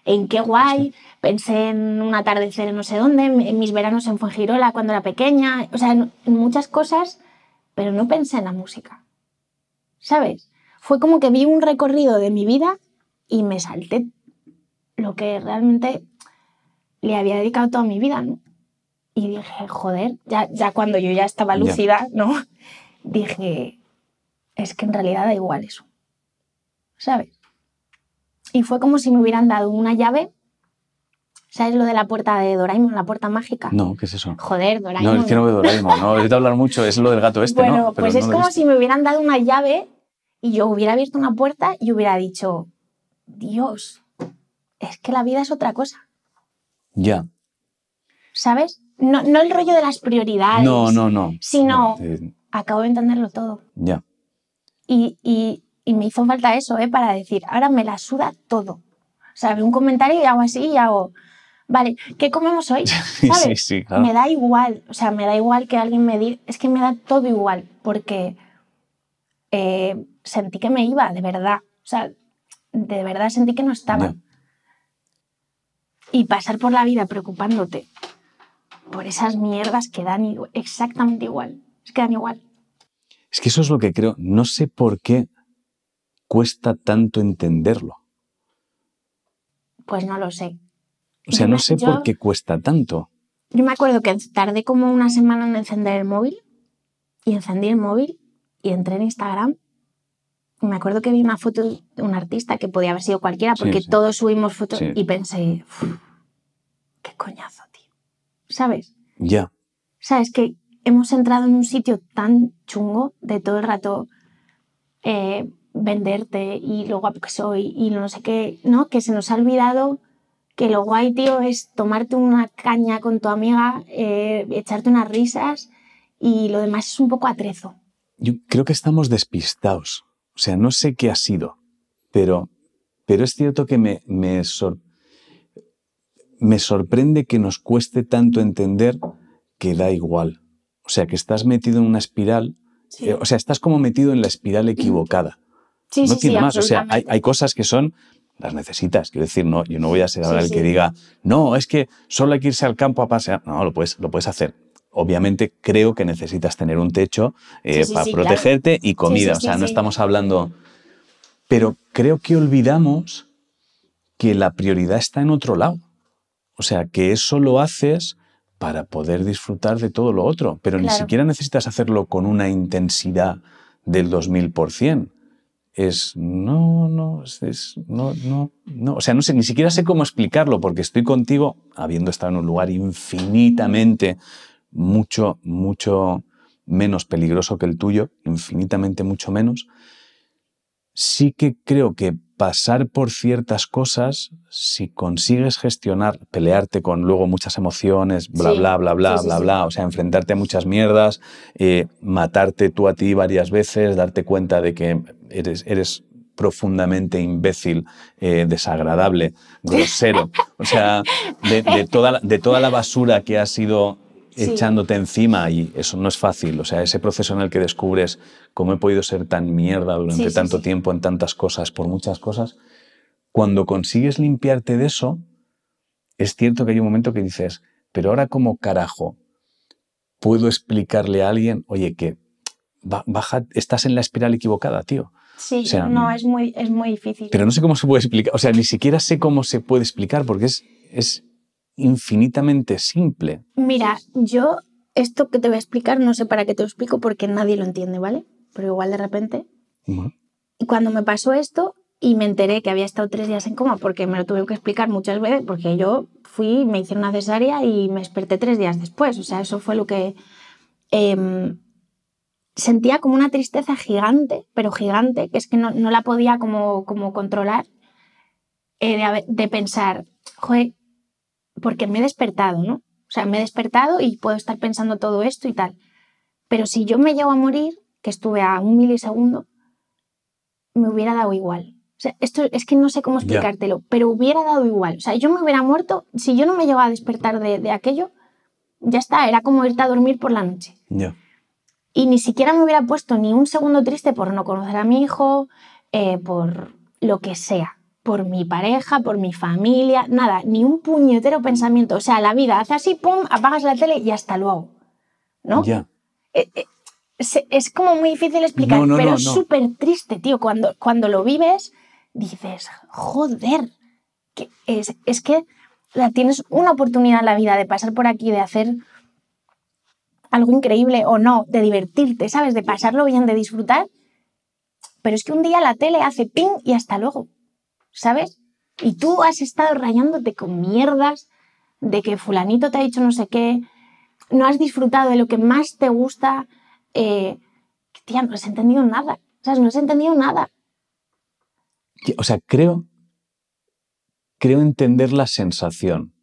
en qué guay. Pensé en un atardecer en no sé dónde, en mis veranos en Fuengirola cuando era pequeña. O sea, en, en muchas cosas pero no pensé en la música. ¿Sabes? Fue como que vi un recorrido de mi vida y me salté lo que realmente le había dedicado toda mi vida, ¿no? Y dije, joder, ya, ya cuando yo ya estaba lúcida, ¿no? Dije, es que en realidad da igual eso. ¿Sabes? Y fue como si me hubieran dado una llave. ¿Sabes lo de la puerta de Doraemon, la puerta mágica? No, ¿qué es eso? Joder, Doraemon. No, es que no veo Doraemon, no, he hablar mucho, es lo del gato este, bueno, ¿no? pues es como si me hubieran dado una llave y yo hubiera abierto una puerta y hubiera dicho, Dios, es que la vida es otra cosa. Ya. ¿Sabes? No, no el rollo de las prioridades. No, no, no. Sino, No, eh, acabo de entenderlo todo. ya. Y, y- y me hizo falta eso, ¿eh? Para decir, ahora me la suda todo. O sea, veo un comentario y hago así y hago, vale, ¿qué comemos hoy? ¿Sabes? Sí, sí, claro. Me da igual, o sea, me da igual que alguien me diga, es que me da todo igual, porque eh, sentí que me iba, de verdad. O sea, de verdad sentí que no estaba. Y pasar por la vida preocupándote por esas mierdas que dan exactamente igual. Es que dan igual. Es que eso es lo que creo. No sé por qué cuesta tanto entenderlo. Pues no lo sé. O sea, Yo no sé yo- por qué cuesta tanto. Yo me acuerdo que tardé como una semana en encender el móvil y encendí el móvil y entré en Instagram. Me acuerdo que vi una foto de un artista que podía haber sido cualquiera porque sí. todos subimos fotos Sí. y pensé, "Uf, qué coñazo, tío. ¿Sabes? Ya. ¿Sabes? Que hemos entrado en un sitio tan chungo de todo el rato eh, venderte y lo guapo que soy y no sé qué, ¿no? Que se nos ha olvidado que lo guay, tío, es tomarte una caña con tu amiga, eh, echarte unas risas y lo demás es un poco atrezo. Yo creo que estamos despistados. O sea, no sé qué ha sido, pero, pero es cierto que me, me, sor- me sorprende que nos cueste tanto entender que da igual. O sea, que estás metido en una espiral, eh, o sea, estás como metido en la espiral equivocada. Sí, no sí, tiene más. O sea, hay, hay cosas que son, las necesitas. Quiero decir, no, yo no voy a ser ahora Sí, el que diga, no, es que solo hay que irse al campo a pasear. No, lo puedes, lo puedes hacer. Obviamente creo que necesitas tener un techo eh, Sí, sí, para sí, claro. protegerte y comida. o sea, no estamos hablando. Pero creo que olvidamos que la prioridad está en otro lado. O sea, que eso lo haces para poder disfrutar de todo lo otro, pero ni siquiera necesitas hacerlo con una intensidad del 2000%. Es, no, no, es- no, no, no. O sea, no sé, ni siquiera sé cómo explicarlo porque estoy contigo, habiendo estado en un lugar infinitamente, mucho, mucho menos peligroso que el tuyo, infinitamente mucho menos. Sí que creo que pasar por ciertas cosas, si consigues gestionar, pelearte con luego muchas emociones, bla, Sí, bla, bla, bla, sí, sí, bla, bla, o sea, enfrentarte a muchas mierdas, eh, matarte tú a ti varias veces, darte cuenta de que eres, eres profundamente imbécil, eh, desagradable, grosero, o sea, de, de toda la, de toda la basura que has ido Sí. echándote encima y eso no es fácil, o sea, ese proceso en el que descubres cómo he podido ser tan mierda durante Sí, sí, tanto tiempo en tantas cosas, por muchas cosas, cuando consigues limpiarte de eso, es cierto que hay un momento que dices, pero ahora cómo carajo puedo explicarle a alguien, oye, que ba- baja, estás en la espiral equivocada, tío. Sí, O sea, no, es muy, es muy difícil. Pero no sé cómo se puede explicar, o sea, ni siquiera sé cómo se puede explicar porque es, es infinitamente simple. Mira, yo esto que te voy a explicar no sé para qué te lo explico porque nadie lo entiende, ¿vale? Pero igual de repente. Bueno, Y cuando me pasó esto y me enteré que había estado tres días en coma porque me lo tuve que explicar muchas veces porque yo fui, me hice una cesárea y me desperté tres días después. O sea, eso fue lo que... em, sentía como una tristeza gigante, pero gigante, que es que no, no la podía como, como controlar, eh, de, de pensar, joder, porque me he despertado, ¿no? O sea, me he despertado y puedo estar pensando todo esto y tal. Pero si yo me llego a morir, que estuve a un milisegundo, me hubiera dado igual. O sea, esto es que no sé cómo Ya. explicártelo, pero hubiera dado igual. O sea, yo me hubiera muerto, si yo no me llegaba a despertar de, de aquello, ya está, era como irte a dormir por la noche. Y ni siquiera me hubiera puesto ni un segundo triste por no conocer a mi hijo, eh, por lo que sea, por mi pareja, por mi familia, nada, ni un puñetero pensamiento. O sea, la vida hace así, pum, apagas la tele y hasta luego. ¿no? Ya. Eh, eh, es como muy difícil explicar, pero es súper triste, tío. Cuando, cuando lo vives, dices, joder, que es, es que tienes una oportunidad en la vida de pasar por aquí, de hacer algo increíble o no, de divertirte, ¿sabes? De pasarlo bien, de disfrutar. Pero es que un día la tele hace ping y hasta luego, ¿sabes? Y tú has estado rayándote con mierdas de que fulanito te ha dicho no sé qué, no has disfrutado de lo que más te gusta, eh, tía, no has entendido nada, ¿sabes? No has entendido nada. O sea, creo, creo entender la sensación.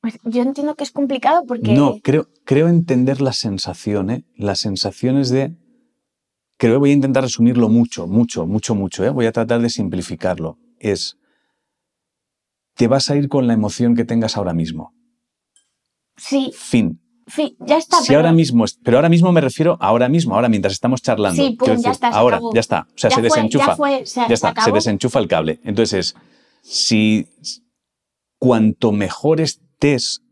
Pues yo entiendo que es complicado porque... No, creo, creo entender la sensación, ¿eh? Las sensaciones de... Creo que voy a intentar resumirlo mucho, mucho, mucho, mucho, ¿eh? Voy a tratar de simplificarlo. Es... Te vas a ir con la emoción que tengas ahora mismo. Sí. Fin. Sí, ya está. pero... ahora mismo, pero ahora mismo me refiero a ahora mismo, ahora mientras estamos charlando. Sí, pues ya está. ahora, ya está. O sea, se desenchufa. Ya, fue, ya está, se, desenchufa el cable. Entonces, si cuanto mejor estés,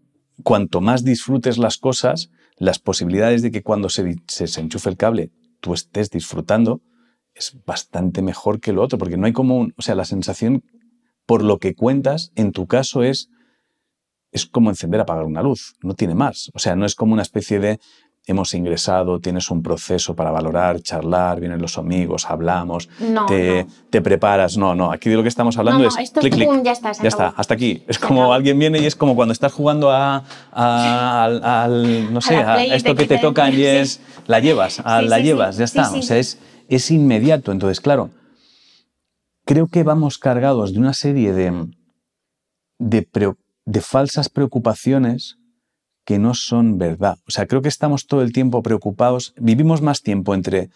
cuanto más disfrutes las cosas, las posibilidades de que cuando se, se desenchufe el cable tú estés disfrutando es bastante mejor que lo otro, porque no hay como un, o sea, la sensación por lo que cuentas, en tu caso es es como encender, apagar una luz, no tiene más. O sea, no es como una especie de hemos ingresado, tienes un proceso para valorar, charlar, vienen los amigos, hablamos, te, te, preparas. No, no, aquí de lo que estamos hablando es clic, clic. ya está, ya está, hasta aquí. Es como alguien viene y es como cuando estás jugando a, al, no sé, a, esto que te, tocan y es, la llevas, la llevas, ya está. O sea, es, es inmediato. Entonces, claro, creo que vamos cargados de una serie de, de, de falsas preocupaciones que no son verdad. O sea, creo que estamos todo el tiempo preocupados, vivimos más tiempo entre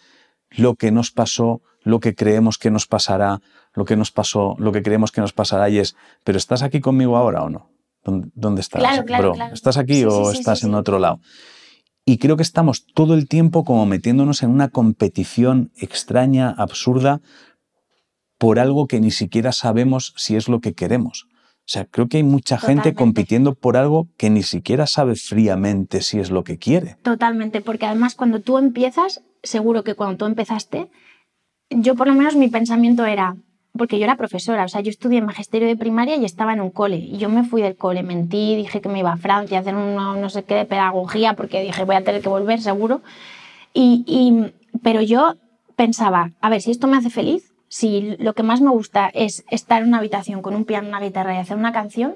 lo que nos pasó, lo que creemos que nos pasará, lo que nos pasó, lo que creemos que nos pasará y es, pero ¿estás aquí conmigo ahora o no? ¿Dónde estás? Claro, ¿Estás aquí o estás en otro lado? Y creo que estamos todo el tiempo como metiéndonos en una competición extraña, absurda, por algo que ni siquiera sabemos si es lo que queremos. O sea, creo que hay mucha gente compitiendo por algo que ni siquiera sabe fríamente si es lo que quiere. Totalmente, porque además cuando tú empiezas, seguro que cuando tú empezaste, yo por lo menos mi pensamiento era, porque yo era profesora, o sea, yo estudié magisterio de primaria y estaba en un cole, y yo me fui del cole, mentí, dije que me iba a Francia a hacer una, no sé qué de pedagogía, porque dije voy a tener que volver seguro, y, y, pero yo pensaba, a ver, si esto me hace feliz, si lo que más me gusta es estar en una habitación con un piano, una guitarra y hacer una canción,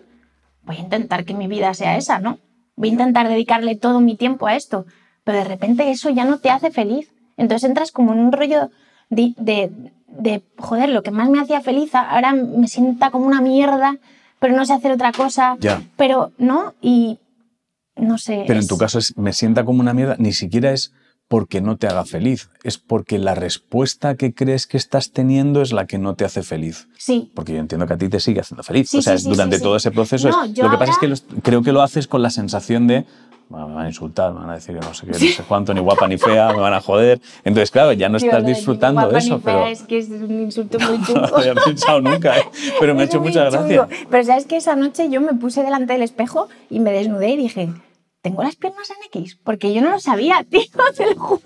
voy a intentar que mi vida sea esa, ¿no? Voy a intentar dedicarle todo mi tiempo a esto, pero de repente eso ya no te hace feliz. Entonces entras como en un rollo de, joder, lo que más me hacía feliz, ahora me sienta como una mierda, pero no sé hacer otra cosa, ya. pero, ¿no? Y no sé. Pero en tu caso es, me sienta como una mierda, ni siquiera es porque no te haga feliz, es porque la respuesta que crees que estás teniendo es la que no te hace feliz. Sí. Porque yo entiendo que a ti te sigue haciendo feliz. o sea, durante todo ese proceso. lo que pasa es que creo que lo haces con la sensación de. Me van a insultar, me van a decir que no sé qué, no sé cuánto, ni guapa ni fea, me van a joder. Entonces, claro, ya no estás disfrutando de eso. pero... es que es un insulto muy chungo. no había pensado nunca, ¿eh? pero me ha hecho mucha gracia. Pero sabes que esa noche yo me puse delante del espejo y me desnudé y dije, tengo las piernas en X, porque yo no lo sabía, tío, te lo juro,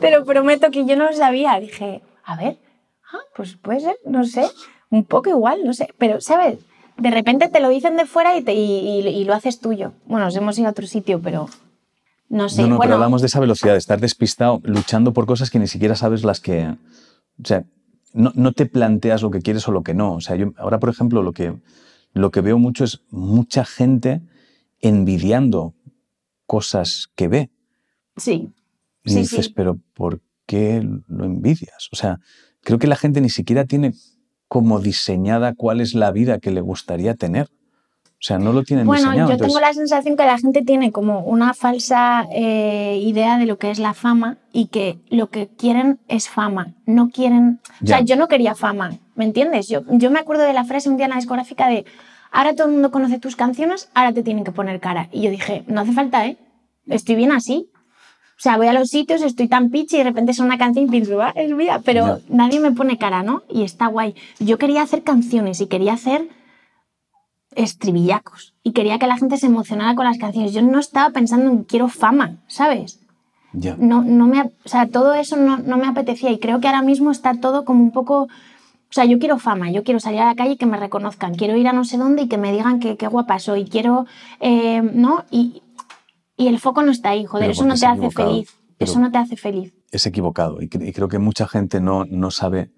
te lo prometo que yo no lo sabía. Dije, a ver, ah, pues puede ser, no sé, un poco igual, no sé, pero, ¿sabes? De repente te lo dicen de fuera y, te, y, lo haces tuyo. Bueno, nos hemos ido a otro sitio, pero no sé. No, no, pero hablamos de esa velocidad, de estar despistado, luchando por cosas que ni siquiera sabes las que... O sea, no, no te planteas lo que quieres o lo que no. O sea, yo ahora, por ejemplo, lo que, lo que veo mucho es mucha gente envidiando cosas que ve. Sí. Y dices, pero ¿por qué lo envidias? O sea, creo que la gente ni siquiera tiene como diseñada cuál es la vida que le gustaría tener. O sea, no lo tienen bueno, diseñado. Bueno, yo tengo la sensación que la gente tiene como una falsa eh, idea de lo que es la fama y que lo que quieren es fama. No quieren. O sea, yo no quería fama, ¿me entiendes? Yo, yo me acuerdo de la frase un día en la discográfica de ahora todo el mundo conoce tus canciones, ahora te tienen que poner cara. Y yo dije, no hace falta, ¿eh? Estoy bien así. O sea, voy a los sitios, estoy tan pichi y de repente es una canción y pienso, ah, es mía, pero nadie me pone cara, ¿no? Y está guay. Yo quería hacer canciones y quería hacer estribillacos y quería que la gente se emocionara con las canciones. Yo no estaba pensando en quiero fama, ¿sabes? Ya. No, no me, o sea, todo eso no, no me apetecía y creo que ahora mismo está todo como un poco... O sea, yo quiero fama, yo quiero salir a la calle y que me reconozcan, quiero ir a no sé dónde y que me digan que qué guapa soy, quiero, eh, ¿no? Y, y el foco no está ahí, joder, eso no te hace feliz, eso no te hace feliz. Es equivocado y, cre- y creo que mucha gente no, no, sabe,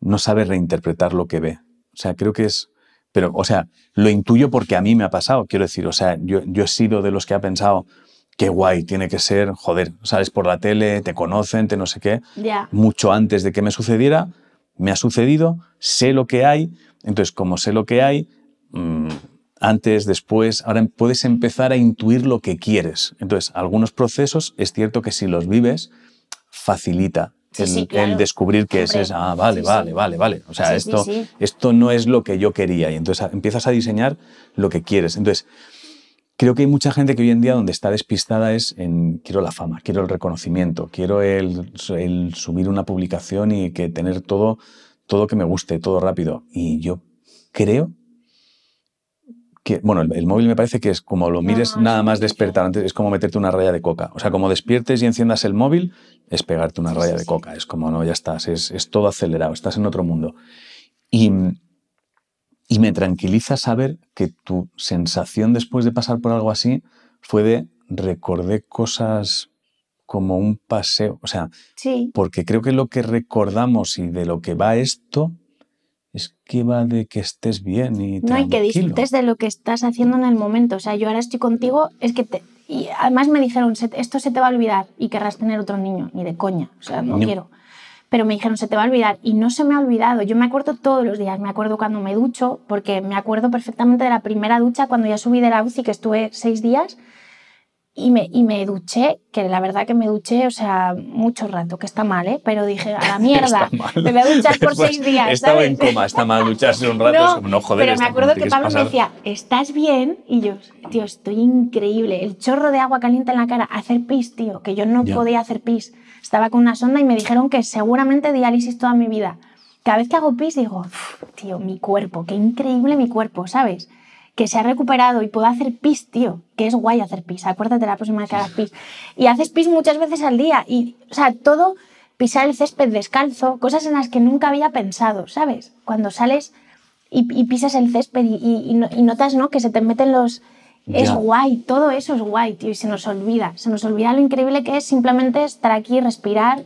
no sabe reinterpretar lo que ve. O sea, creo que es... Pero, o sea, lo intuyo porque a mí me ha pasado, quiero decir, o sea, yo, yo he sido de los que ha pensado, qué guay, tiene que ser, joder, sales por la tele, te conocen, te no sé qué, Ya. mucho antes de que me sucediera, me ha sucedido, sé lo que hay, entonces como sé lo que hay, mm, antes, después, ahora puedes empezar a intuir lo que quieres. Entonces, algunos procesos es cierto que si los vives, facilita Sí, el, sí, claro. el descubrir que Hombre, es, ah, vale, sí, vale, vale, vale. O sea, esto, esto no es lo que yo quería y entonces empiezas a diseñar lo que quieres. Entonces, creo que hay mucha gente que hoy en día donde está despistada es en quiero la fama, quiero el reconocimiento, quiero el, el subir una publicación y que tener todo, todo que me guste, todo rápido. Y yo creo que, bueno, el, el móvil me parece que es como lo mires no, nada más despertar, antes es como meterte una raya de coca. O sea, como despiertes y enciendas el móvil, es pegarte una Sí, raya sí, de coca. Es como, no, ya estás, es, es todo acelerado, estás en otro mundo. Y, y me tranquiliza saber que tu sensación después de pasar por algo así fue de recordé cosas como un paseo. O sea, Sí, porque creo que lo que recordamos y de lo que va esto es que va de que estés bien y no hay que disfrutes de lo que estás haciendo en el momento. O sea, yo ahora estoy contigo, es que te... Y además me dijeron, "Se- esto se te va a olvidar y querrás tener otro niño, ni de coña, o sea, no No. quiero. Pero me dijeron, se te va a olvidar y no se me ha olvidado. Yo me acuerdo todos los días, me acuerdo cuando me ducho, porque me acuerdo perfectamente de la primera ducha cuando ya subí de la UCI, que estuve seis días, y me, y me duché, que la verdad que me duché, o sea, mucho rato, que está mal, ¿eh? Pero dije, a la mierda, me voy a duchar por Después, seis días. Estaba ¿sabes? en coma, está mal ducharse un rato. es como, no, joder, pero me acuerdo que Pablo me pasar- decía, ¿estás bien? Y yo, tío, estoy increíble. El chorro de agua caliente en la cara, hacer pis, tío, que yo no Ya. podía hacer pis. Estaba con una sonda y me dijeron que seguramente diálisis toda mi vida. Cada vez que hago pis digo, "Uf, tío, mi cuerpo, qué increíble mi cuerpo, ¿sabes? Que se ha recuperado y puedo hacer pis, tío, que es guay hacer pis. Acuérdate la próxima vez que hagas pis. Y haces pis muchas veces al día. Y, o sea, todo, pisar el césped descalzo, cosas en las que nunca había pensado, ¿sabes? Cuando sales y, y pisas el césped y, y- y no- y notas, ¿no? Que se te meten los... Es guay, todo eso es guay, tío, y se nos olvida. Se nos olvida lo increíble que es simplemente estar aquí, respirar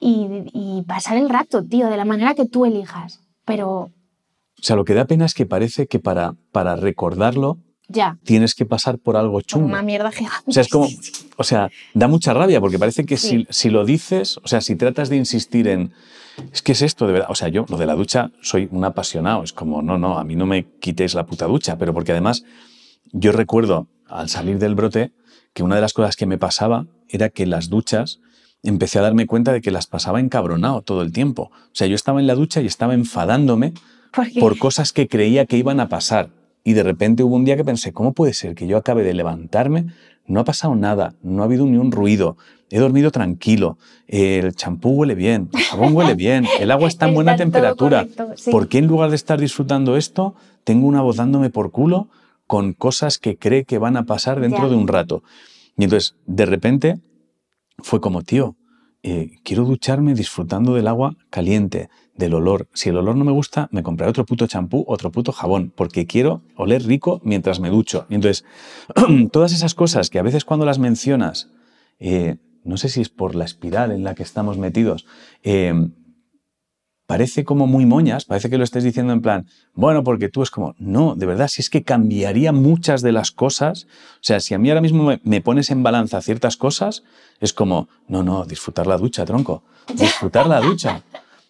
y, y pasar el rato, tío, de la manera que tú elijas. Pero O sea, lo que da pena es que parece que para, para recordarlo ya, tienes que pasar por algo por chungo. una mierda gigante. O sea, es como, o sea, da mucha rabia porque parece que Sí. si, si lo dices, o sea, si tratas de insistir en, es que es esto de verdad, o sea, yo lo de la ducha soy un apasionado, es como, no, no, a mí no me quitéis la puta ducha, pero porque además yo recuerdo al salir del brote que una de las cosas que me pasaba era que las duchas empecé a darme cuenta de que las pasaba encabronado todo el tiempo. O sea, yo estaba en la ducha y estaba enfadándome Por cosas que creía que iban a pasar. Y de repente hubo un día que pensé, ¿cómo puede ser que yo acabe de levantarme? No ha pasado nada, no ha habido ni un ruido, he dormido tranquilo, el champú huele bien, el jabón huele bien, el agua está en buena Está temperatura. correcto, sí. ¿Por qué en lugar de estar disfrutando esto, tengo una voz dándome por culo con cosas que cree que van a pasar dentro Ya. de un rato? Y entonces, de repente, fue como, tío, eh, quiero ducharme disfrutando del agua caliente, del olor. Si el olor no me gusta, me compraré otro puto champú, otro puto jabón, porque quiero oler rico mientras me ducho. Y entonces, todas esas cosas que a veces cuando las mencionas, eh, no sé si es por la espiral en la que estamos metidos, eh, parece como muy moñas, parece que lo estés diciendo en plan, bueno, porque tú es como, no, de verdad, si es que cambiaría muchas de las cosas, o sea, si a mí ahora mismo me, me pones en balanza ciertas cosas, es como, no, no, disfrutar la ducha, tronco, disfrutar la ducha,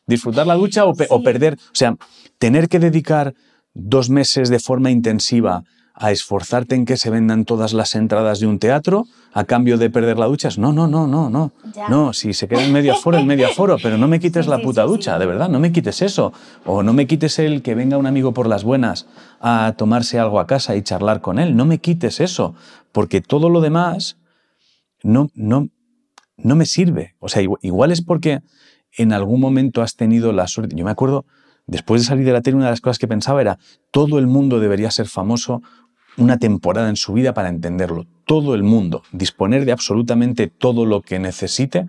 disfrutar la ducha o, pe- o Sí. perder, o sea, tener que dedicar dos meses de forma intensiva a esforzarte en que se vendan todas las entradas de un teatro a cambio de perder la ducha. No, no, no, no, no. Ya. No, si se queda en medio aforo, en medio aforo, pero no me quites Sí, la puta sí, sí. ducha, de verdad, no me quites eso. O no me quites el que venga un amigo por las buenas a tomarse algo a casa y charlar con él. No me quites eso, porque todo lo demás no, no, no me sirve. O sea, igu- igual es porque en algún momento has tenido la suerte. Yo me acuerdo, después de salir de la tele, una de las cosas que pensaba era, todo el mundo debería ser famoso una temporada en su vida para entenderlo. Todo el mundo, disponer de absolutamente todo lo que necesite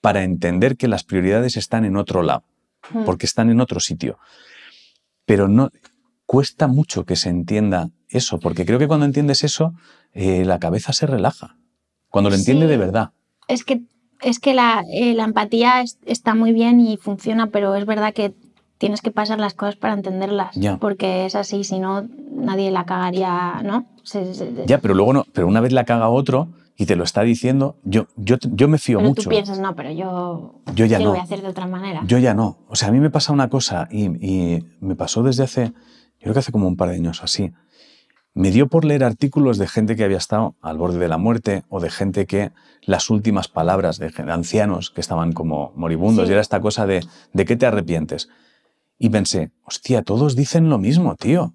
para entender que las prioridades están en otro lado, Mm. porque están en otro sitio. Pero no cuesta mucho que se entienda eso, porque creo que cuando entiendes eso, eh, la cabeza se relaja. Cuando lo entiende Sí. de verdad. Es que, es que la, eh, la empatía es- está muy bien y funciona, pero es verdad que tienes que pasar las cosas para entenderlas. Ya. Porque es así, si no, nadie la cagaría, ¿no? Se- se- Ya, pero luego no, pero una vez la caga otro y te lo está diciendo, yo, yo, yo me fío pero mucho. tú piensas, no, pero yo, Yo ya lo no. voy a hacer de otra manera. Yo ya no. O sea, a mí me pasa una cosa y, y me pasó desde hace, yo creo que hace como un par de años así. Me dio por leer artículos de gente que había estado al borde de la muerte o de gente que las últimas palabras de ancianos que estaban como moribundos Sí. y era esta cosa de ¿de qué te arrepientes? Y pensé, hostia, todos dicen lo mismo, tío.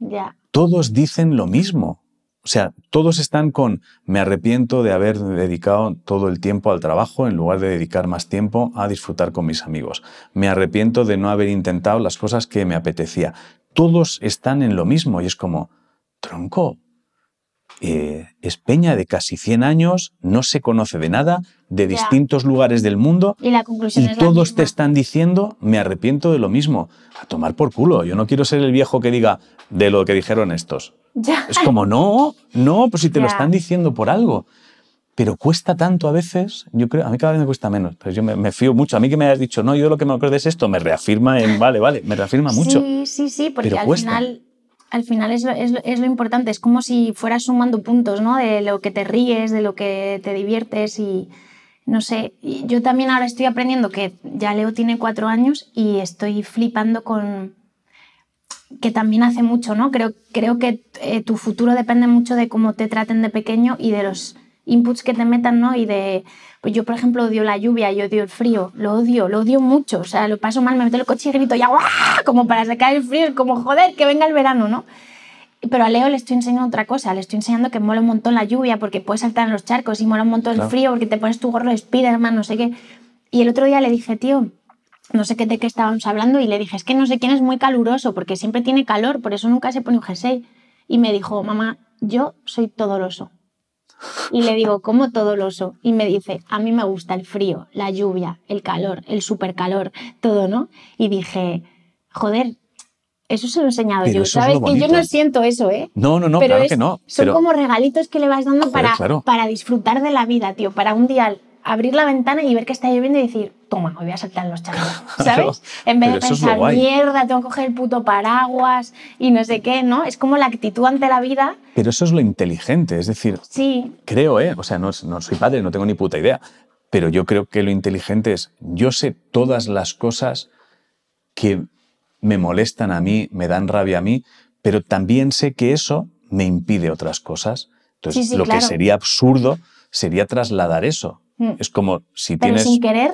Ya. Todos dicen lo mismo. O sea, todos están con me arrepiento de haber dedicado todo el tiempo al trabajo en lugar de dedicar más tiempo a disfrutar con mis amigos. Me arrepiento de no haber intentado las cosas que me apetecía. Todos están en lo mismo y es como, tronco, eh, es peña de casi 100 años, no se conoce de nada, de Ya. distintos lugares del mundo Y la conclusión y es la todos te están diciendo, me arrepiento de lo mismo. A tomar por culo. Yo no quiero ser el viejo que diga de lo que dijeron estos. Ya. Es como, no, no, pues si te lo están diciendo por algo. Pero cuesta tanto a veces, yo creo, a mí cada vez me cuesta menos, pero yo me, me fío mucho. A mí que me hayas dicho, no, yo lo que me acuerdo es esto, me reafirma en, vale, vale, me reafirma mucho. Sí, sí, sí, porque Pero al cuesta. final, al final es, lo, es, lo, es lo importante. Es como si fueras sumando puntos, ¿no? De lo que te ríes, de lo que te diviertes y no sé. yo también ahora estoy aprendiendo que ya Leo tiene cuatro años y estoy flipando con que también hace mucho, ¿no? Creo, creo que eh, tu futuro depende mucho de cómo te traten de pequeño y de los inputs que te metan, ¿no? Y de, yo por ejemplo odio la lluvia, yo odio el frío, lo odio, lo odio mucho, o sea, lo paso mal, me meto en el coche y grito ya, como para sacar el frío, como joder, que venga el verano, ¿no? Pero a Leo le estoy enseñando otra cosa, le estoy enseñando que mola un montón la lluvia porque puedes saltar en los charcos y mola un montón Claro. el frío porque te pones tu gorro de Spiderman, no sé qué. Y el otro día le dije, tío, no sé qué de qué estábamos hablando y le dije, es que no sé quién es muy caluroso porque siempre tiene calor, por eso nunca se pone un jersey. Y me dijo, mamá, yo soy todoloso. Y le digo, ¿cómo todoloso? Y me dice, a mí me gusta el frío, la lluvia, el calor, el supercalor, todo, ¿no? Y dije, joder, eso se lo he enseñado Pero yo, ¿sabes? Que yo no siento eso, ¿eh? No, no, no, pero claro es- que no. son como regalitos que le vas dando Joder, para, claro. para disfrutar de la vida, tío. Para un día abrir la ventana y ver que está lloviendo y decir, toma, me voy a saltar en los charcos, ¿sabes? en vez de pensar, mierda, tengo que coger el puto paraguas y no sé qué, ¿no? Es como la actitud ante la vida, pero eso es lo inteligente, es decir, sí, creo, ¿eh? O sea, no, no soy padre, no tengo ni puta idea, pero yo creo que lo inteligente es, yo sé todas las cosas que me molestan a mí, me dan rabia a mí, pero también sé que eso me impide otras cosas. Entonces, Sí, sí, lo claro. que sería absurdo sería trasladar eso. Mm. Es como si pero tienes... sin querer,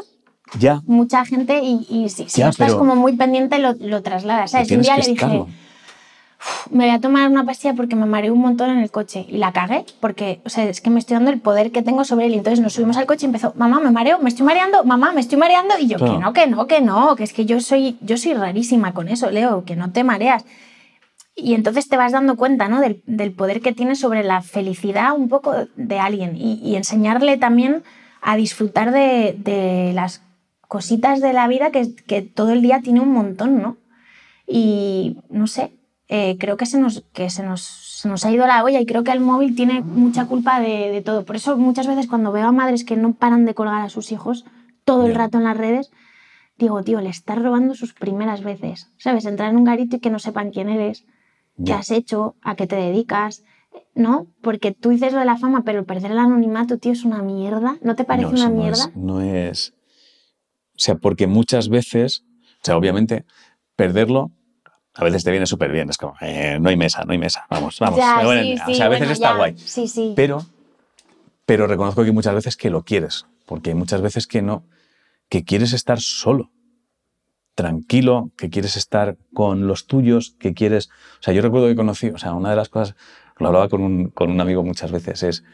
Ya, mucha gente y, y si, si Ya, no estás como muy pendiente lo, lo trasladas, ¿sabes? Un día le dije, estarlo. me voy a tomar una pastilla porque me mareé un montón en el coche y la cagué porque, o sea, es que me estoy dando el poder que tengo sobre él. Entonces nos subimos al coche y empezó, mamá, me mareo, me estoy mareando, mamá, me estoy mareando. Y yo, Claro. que no, que no, que no, que es que yo soy, yo soy rarísima con eso, Leo, que no te mareas. Y entonces te vas dando cuenta ¿no? del, del poder que tienes sobre la felicidad un poco de alguien y, y enseñarle también a disfrutar de, de las cositas de la vida que, que todo el día tiene un montón, ¿no? Y no sé, eh, creo que, se nos, que se, nos, se nos ha ido la olla y creo que el móvil tiene mucha culpa de, de todo. Por eso muchas veces cuando veo a madres que no paran de colgar a sus hijos todo el rato en las redes, digo, tío, le estás robando sus primeras veces. ¿Sabes? Entrar en un garito y que no sepan quién eres, qué has hecho, a qué te dedicas. ¿No? Porque tú dices lo de la fama, pero perder el anonimato, tío, es una mierda. ¿No te parece No, una no mierda? es- No es, O sea, porque muchas veces, o sea, obviamente, perderlo a veces te viene súper bien. Es como, eh, no hay mesa, no hay mesa. Vamos, vamos. Ya, Bueno, sí, o sí, sea, a veces bueno, está ya. guay. Sí, sí. Pero, pero reconozco que muchas veces que lo quieres, porque hay muchas veces que no, que quieres estar solo, tranquilo, que quieres estar con los tuyos, que quieres... O sea, yo recuerdo que conocí, o sea, una de las cosas, lo hablaba con un, con un amigo muchas veces, es,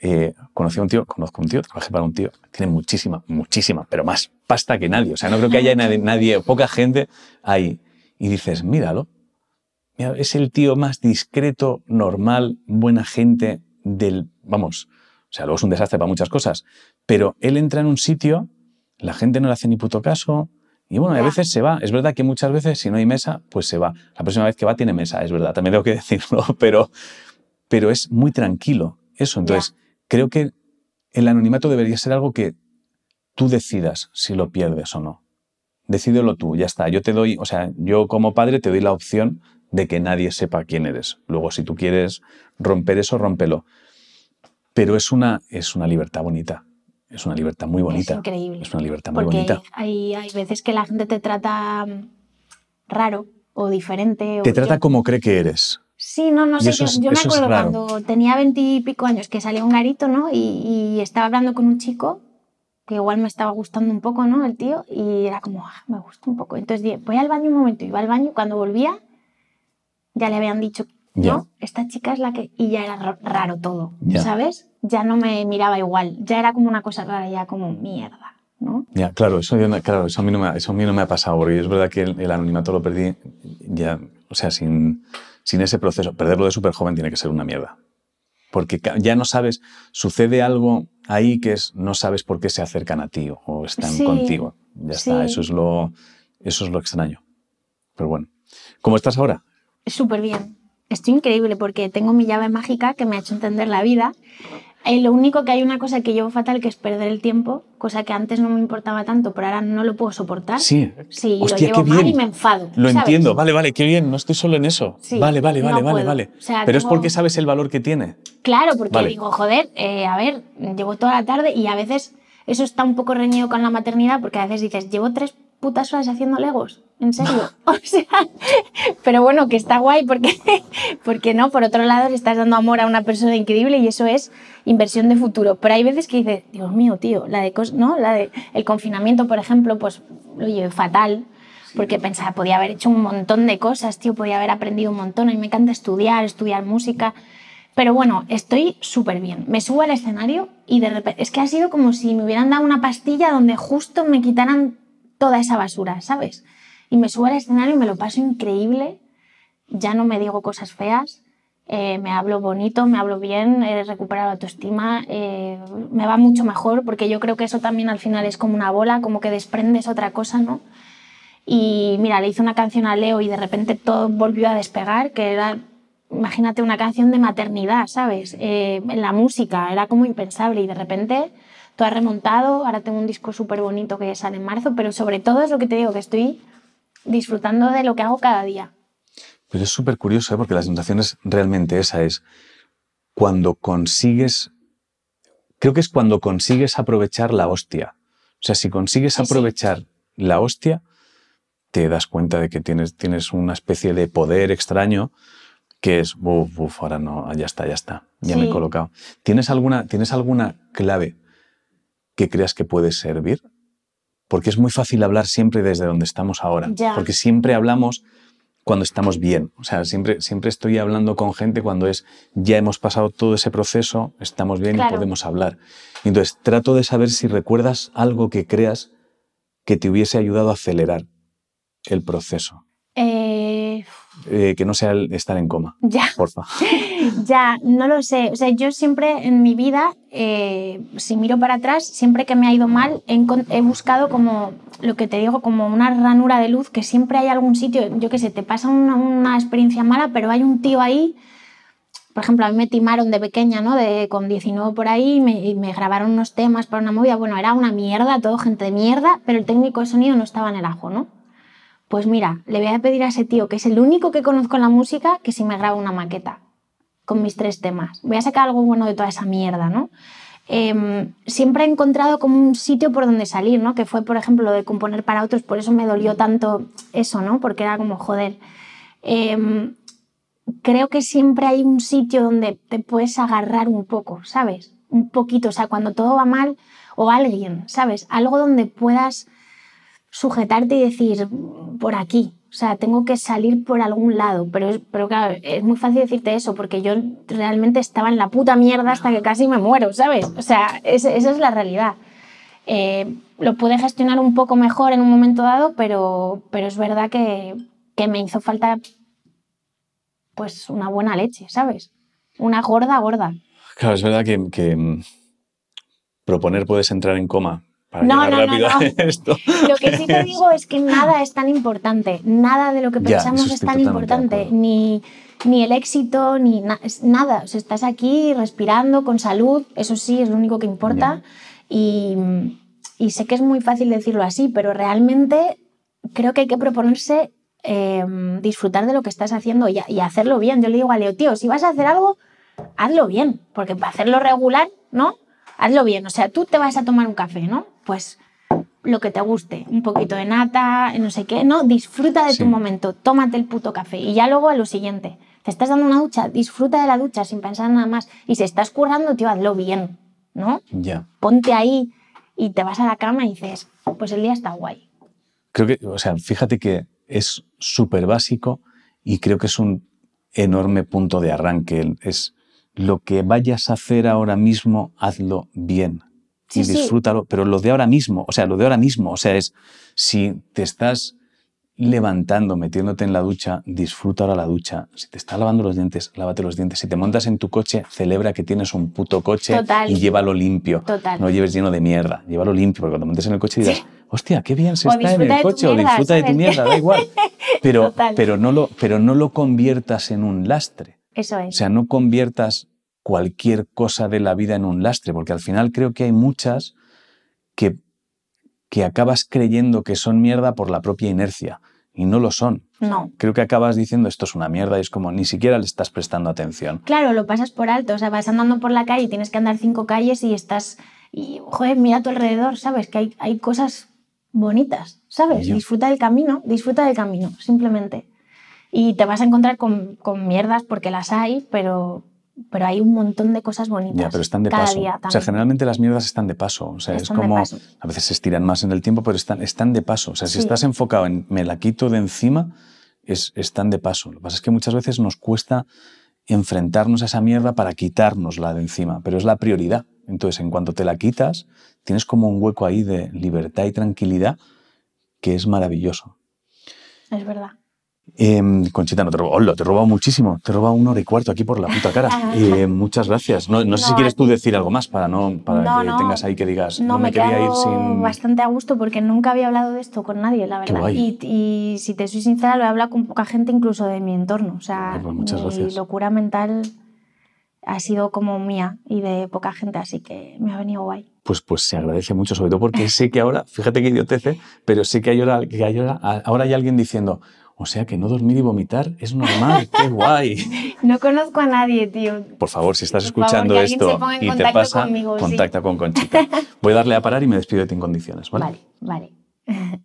eh, conocí a un tío, conozco a un tío, trabajé para un tío, tiene muchísima, muchísima, pero más pasta que nadie. O sea, no creo que haya nadie, nadie poca gente ahí. Y dices, míralo, es el tío más discreto, normal, buena gente del... Vamos, o sea, luego es un desastre para muchas cosas, pero él entra en un sitio, la gente no le hace ni puto caso, y bueno, a veces se va. Es verdad que muchas veces, si no hay mesa, pues se va. La próxima vez que va tiene mesa, es verdad, también tengo que decirlo, pero, pero es muy tranquilo eso. Entonces, creo que el anonimato debería ser algo que tú decidas si lo pierdes o no. Decídelo tú, ya está. Yo te doy, o sea, yo como padre te doy la opción de que nadie sepa quién eres. Luego, si tú quieres romper eso, rómpelo. Pero es una, es una libertad bonita. Es una libertad muy bonita. Es increíble. Es una libertad muy Porque bonita. Hay, hay veces que la gente te trata mm, raro o diferente. o Te trata yo- como cree que eres. Sí, no, no Y sé. Yo, es- yo me acuerdo cuando tenía veintipico años que salía un garito, ¿no? Y, y estaba hablando con un chico que igual me estaba gustando un poco, ¿no? El tío. Y era como, ah, me gusta un poco. Entonces dije, voy al baño un momento. Iba al baño y cuando volvía ya le habían dicho, ¿no? Esta chica es la que... Y ya era ra- raro todo, Ya. ¿sabes? Ya no me miraba igual. Ya era como una cosa rara, ya como mierda, ¿no? Ya, claro, eso, yo no- claro, eso, a mí no me, ha- eso a mí no me ha pasado, porque es verdad que el, el anonimato lo perdí ya, o sea, sin, sin ese proceso. Perderlo de súper joven tiene que ser una mierda. Porque ya no sabes, sucede algo ahí que es, no sabes por qué se acercan a ti o están Sí, contigo. Ya está, eso es, lo, eso es lo extraño. Pero bueno, ¿cómo estás ahora? Súper bien. Estoy increíble porque tengo mi llave mágica que me ha hecho entender la vida. Eh, lo único que hay una cosa que llevo fatal que es perder el tiempo, cosa que antes no me importaba tanto, pero ahora no lo puedo soportar. Sí, Sí, Hostia, lo llevo qué mal bien. y me enfado. Lo ¿sabes? entiendo, vale, vale, qué bien, no estoy solo en eso. Sí, vale, vale, vale, no vale, puedo. vale. O sea, Pero es tengo- porque sabes el valor que tiene. Claro, porque Vale. digo, joder, eh, a ver, llevo toda la tarde y a veces eso está un poco reñido con la maternidad porque a veces dices, llevo tres putas horas haciendo legos, ¿en serio? o sea, pero bueno, que está guay porque, porque no, por otro lado le estás dando amor a una persona increíble y eso es inversión de futuro. Pero hay veces que dices, Dios mío, tío, la de, cos- ¿no? la de el confinamiento, por ejemplo, pues lo llevé fatal. Porque pensaba, podía haber hecho un montón de cosas, tío, podía haber aprendido un montón. A mí me encanta estudiar, estudiar música. Pero bueno, estoy súper bien. Me subo al escenario y de repente. Es que ha sido como si me hubieran dado una pastilla donde justo me quitaran toda esa basura, ¿sabes? Y me subo al escenario y me lo paso increíble. Ya no me digo cosas feas. eh, me hablo bonito, me hablo bien, he recuperado la autoestima, eh, me va mucho mejor porque yo creo que eso también al final es como una bola, como que desprendes otra cosa, ¿no? Y mira, le hice una canción a Leo y de repente todo volvió a despegar, que era, imagínate, una canción de maternidad, ¿sabes? Eh, en la música, era como impensable y de repente todo ha remontado, ahora tengo un disco súper bonito que sale en marzo, pero sobre todo es lo que te digo, que estoy disfrutando de lo que hago cada día. Pero es súper curioso, ¿eh? porque la sensación es realmente esa, es cuando consigues, creo que es cuando consigues aprovechar la hostia. O sea, si consigues Sí, sí. aprovechar la hostia, te das cuenta de que tienes, tienes una especie de poder extraño que es, uff, uf, ahora no, ya está, ya está, ya me he colocado. ¿Tienes alguna, ¿Tienes alguna clave que creas que puede servir? Porque es muy fácil hablar siempre desde donde estamos ahora. Ya. Porque siempre hablamos cuando estamos bien. O sea, siempre, siempre estoy hablando con gente cuando es ya hemos pasado todo ese proceso, estamos bien Claro. y podemos hablar. Entonces trato de saber si recuerdas algo que creas que te hubiese ayudado a acelerar el proceso. Eh, Eh, que no sea el estar en coma, ya. porfa. Ya, no lo sé. O sea, yo siempre en mi vida, eh, si miro para atrás, siempre que me ha ido mal, he, he buscado como, lo que te digo, como una ranura de luz, que siempre hay algún sitio, yo qué sé, te pasa una, una experiencia mala, pero hay un tío ahí. Por ejemplo, a mí me timaron de pequeña, ¿no? De, con 19 por ahí, y me, y me grabaron unos temas para una movida. Bueno, era una mierda, todo gente de mierda, pero el técnico de sonido no estaba en el ajo, ¿no? Pues mira, le voy a pedir a ese tío, que es el único que conozco en la música, que si me graba una maqueta con mis tres temas. Voy a sacar algo bueno de toda esa mierda, ¿no? Em, siempre he encontrado como un sitio por donde salir, ¿no? Que fue, por ejemplo, lo de componer para otros, por eso me dolió tanto eso, ¿no? Porque era como, joder. Em, creo que siempre hay un sitio donde te puedes agarrar un poco, ¿sabes? Un poquito, o sea, cuando todo va mal, o alguien, ¿sabes? Algo donde puedas sujetarte y decir, por aquí, o sea, tengo que salir por algún lado, pero, es- pero es muy fácil decirte eso, porque yo realmente estaba en la puta mierda hasta que casi me muero, ¿sabes? O sea, es- esa es la realidad. Eh, lo pude gestionar un poco mejor en un momento dado, pero, pero es verdad que, que me hizo falta pues una buena leche, ¿sabes? Una gorda, gorda. Claro, es verdad que, que, mm, proponer puedes entrar en coma para No, no, no, no. esto. Lo que sí te digo es que nada es tan importante, nada de lo que pensamos es tan importante, ni, ni el éxito, ni na- nada. O sea, estás aquí respirando con salud, eso sí, es lo único que importa. Y, y sé que es muy fácil decirlo así, pero realmente creo que hay que proponerse eh, disfrutar de lo que estás haciendo y, y hacerlo bien. Yo le digo a Leo, tío, si vas a hacer algo, hazlo bien, porque para hacerlo regular, ¿no? Hazlo bien. O sea, tú te vas a tomar un café, ¿no? Pues lo que te guste, un poquito de nata, no sé qué, no, disfruta de Sí. tu momento, tómate el puto café y ya luego a lo siguiente. Te estás dando una ducha, disfruta de la ducha sin pensar en nada más. Y si estás currando, tío, hazlo bien, ¿no? Ya. Ponte ahí y te vas a la cama y dices, pues el día está guay. Creo que, o sea, fíjate que es súper básico y creo que es un enorme punto de arranque. Es lo que vayas a hacer ahora mismo, hazlo bien y sí. disfrútalo. Pero lo de ahora mismo, o sea, lo de ahora mismo, o sea, es si te estás levantando, metiéndote en la ducha, disfruta ahora la ducha. Si te estás lavando los dientes, lávate los dientes. Si te montas en tu coche, celebra que tienes un puto coche Total. y llévalo limpio. Total. No lo lleves lleno de mierda, llévalo limpio, porque cuando montes en el coche dirás, Sí. hostia, qué bien se O está en el coche, o disfruta de tu mierda, da igual. Pero, Total. pero, no lo, pero no lo conviertas en un lastre. Eso O es. sea, no conviertas cualquier cosa de la vida en un lastre, porque al final creo que hay muchas que, que acabas creyendo que son mierda por la propia inercia, y no lo son. no. Creo que acabas diciendo esto es una mierda y es como ni siquiera le estás prestando atención. Claro, lo pasas por alto, o sea, vas andando por la calle y tienes que andar cinco calles y estás, y joder, mira a tu alrededor, ¿sabes? Que hay, hay cosas bonitas, ¿sabes? Yo. Disfruta del camino, disfruta del camino, simplemente. Y te vas a encontrar con, con mierdas porque las hay, pero, pero hay un montón de cosas bonitas. Ya, pero están de cada paso. día O sea, generalmente las mierdas están de paso. O sea, es Están de como. A veces se estiran más en el tiempo, pero están, están de paso. O sea, si Sí. estás enfocado en me la quito de encima, es, están de paso. Lo que pasa es que muchas veces nos cuesta enfrentarnos a esa mierda para quitárnosla de encima, pero es la prioridad. Entonces, en cuanto te la quitas, tienes como un hueco ahí de libertad y tranquilidad que es maravilloso. Es verdad. Em, Conchita, no te he robado, hola, te he robado muchísimo, te he robado una hora y cuarto aquí por la puta cara. Eh, muchas gracias. No, no sé si quieres tú decir algo más para, no, para No, que tengas ahí que digas, No, me, me, quería ir sin... bastante a gusto porque nunca había hablado de esto con nadie, la verdad. Y, y si te soy sincera, lo he hablado con poca gente, incluso de mi entorno. O sea, Ay, pues muchas mi gracias. locura mental ha sido como mía y de poca gente, así que me ha venido guay. Pues, pues se agradece mucho, sobre todo porque sé que ahora, fíjate que idiotece, pero sé que, hay ahora, que hay ahora, ahora hay alguien diciendo, o sea que no dormir y vomitar es normal, qué guay. No conozco a nadie, tío. Por favor, si estás Por escuchando esto y te pasa, conmigo, sí. contacta con Conchita. Voy a darle a parar y me despido de ti en condiciones, ¿vale? Vale, vale.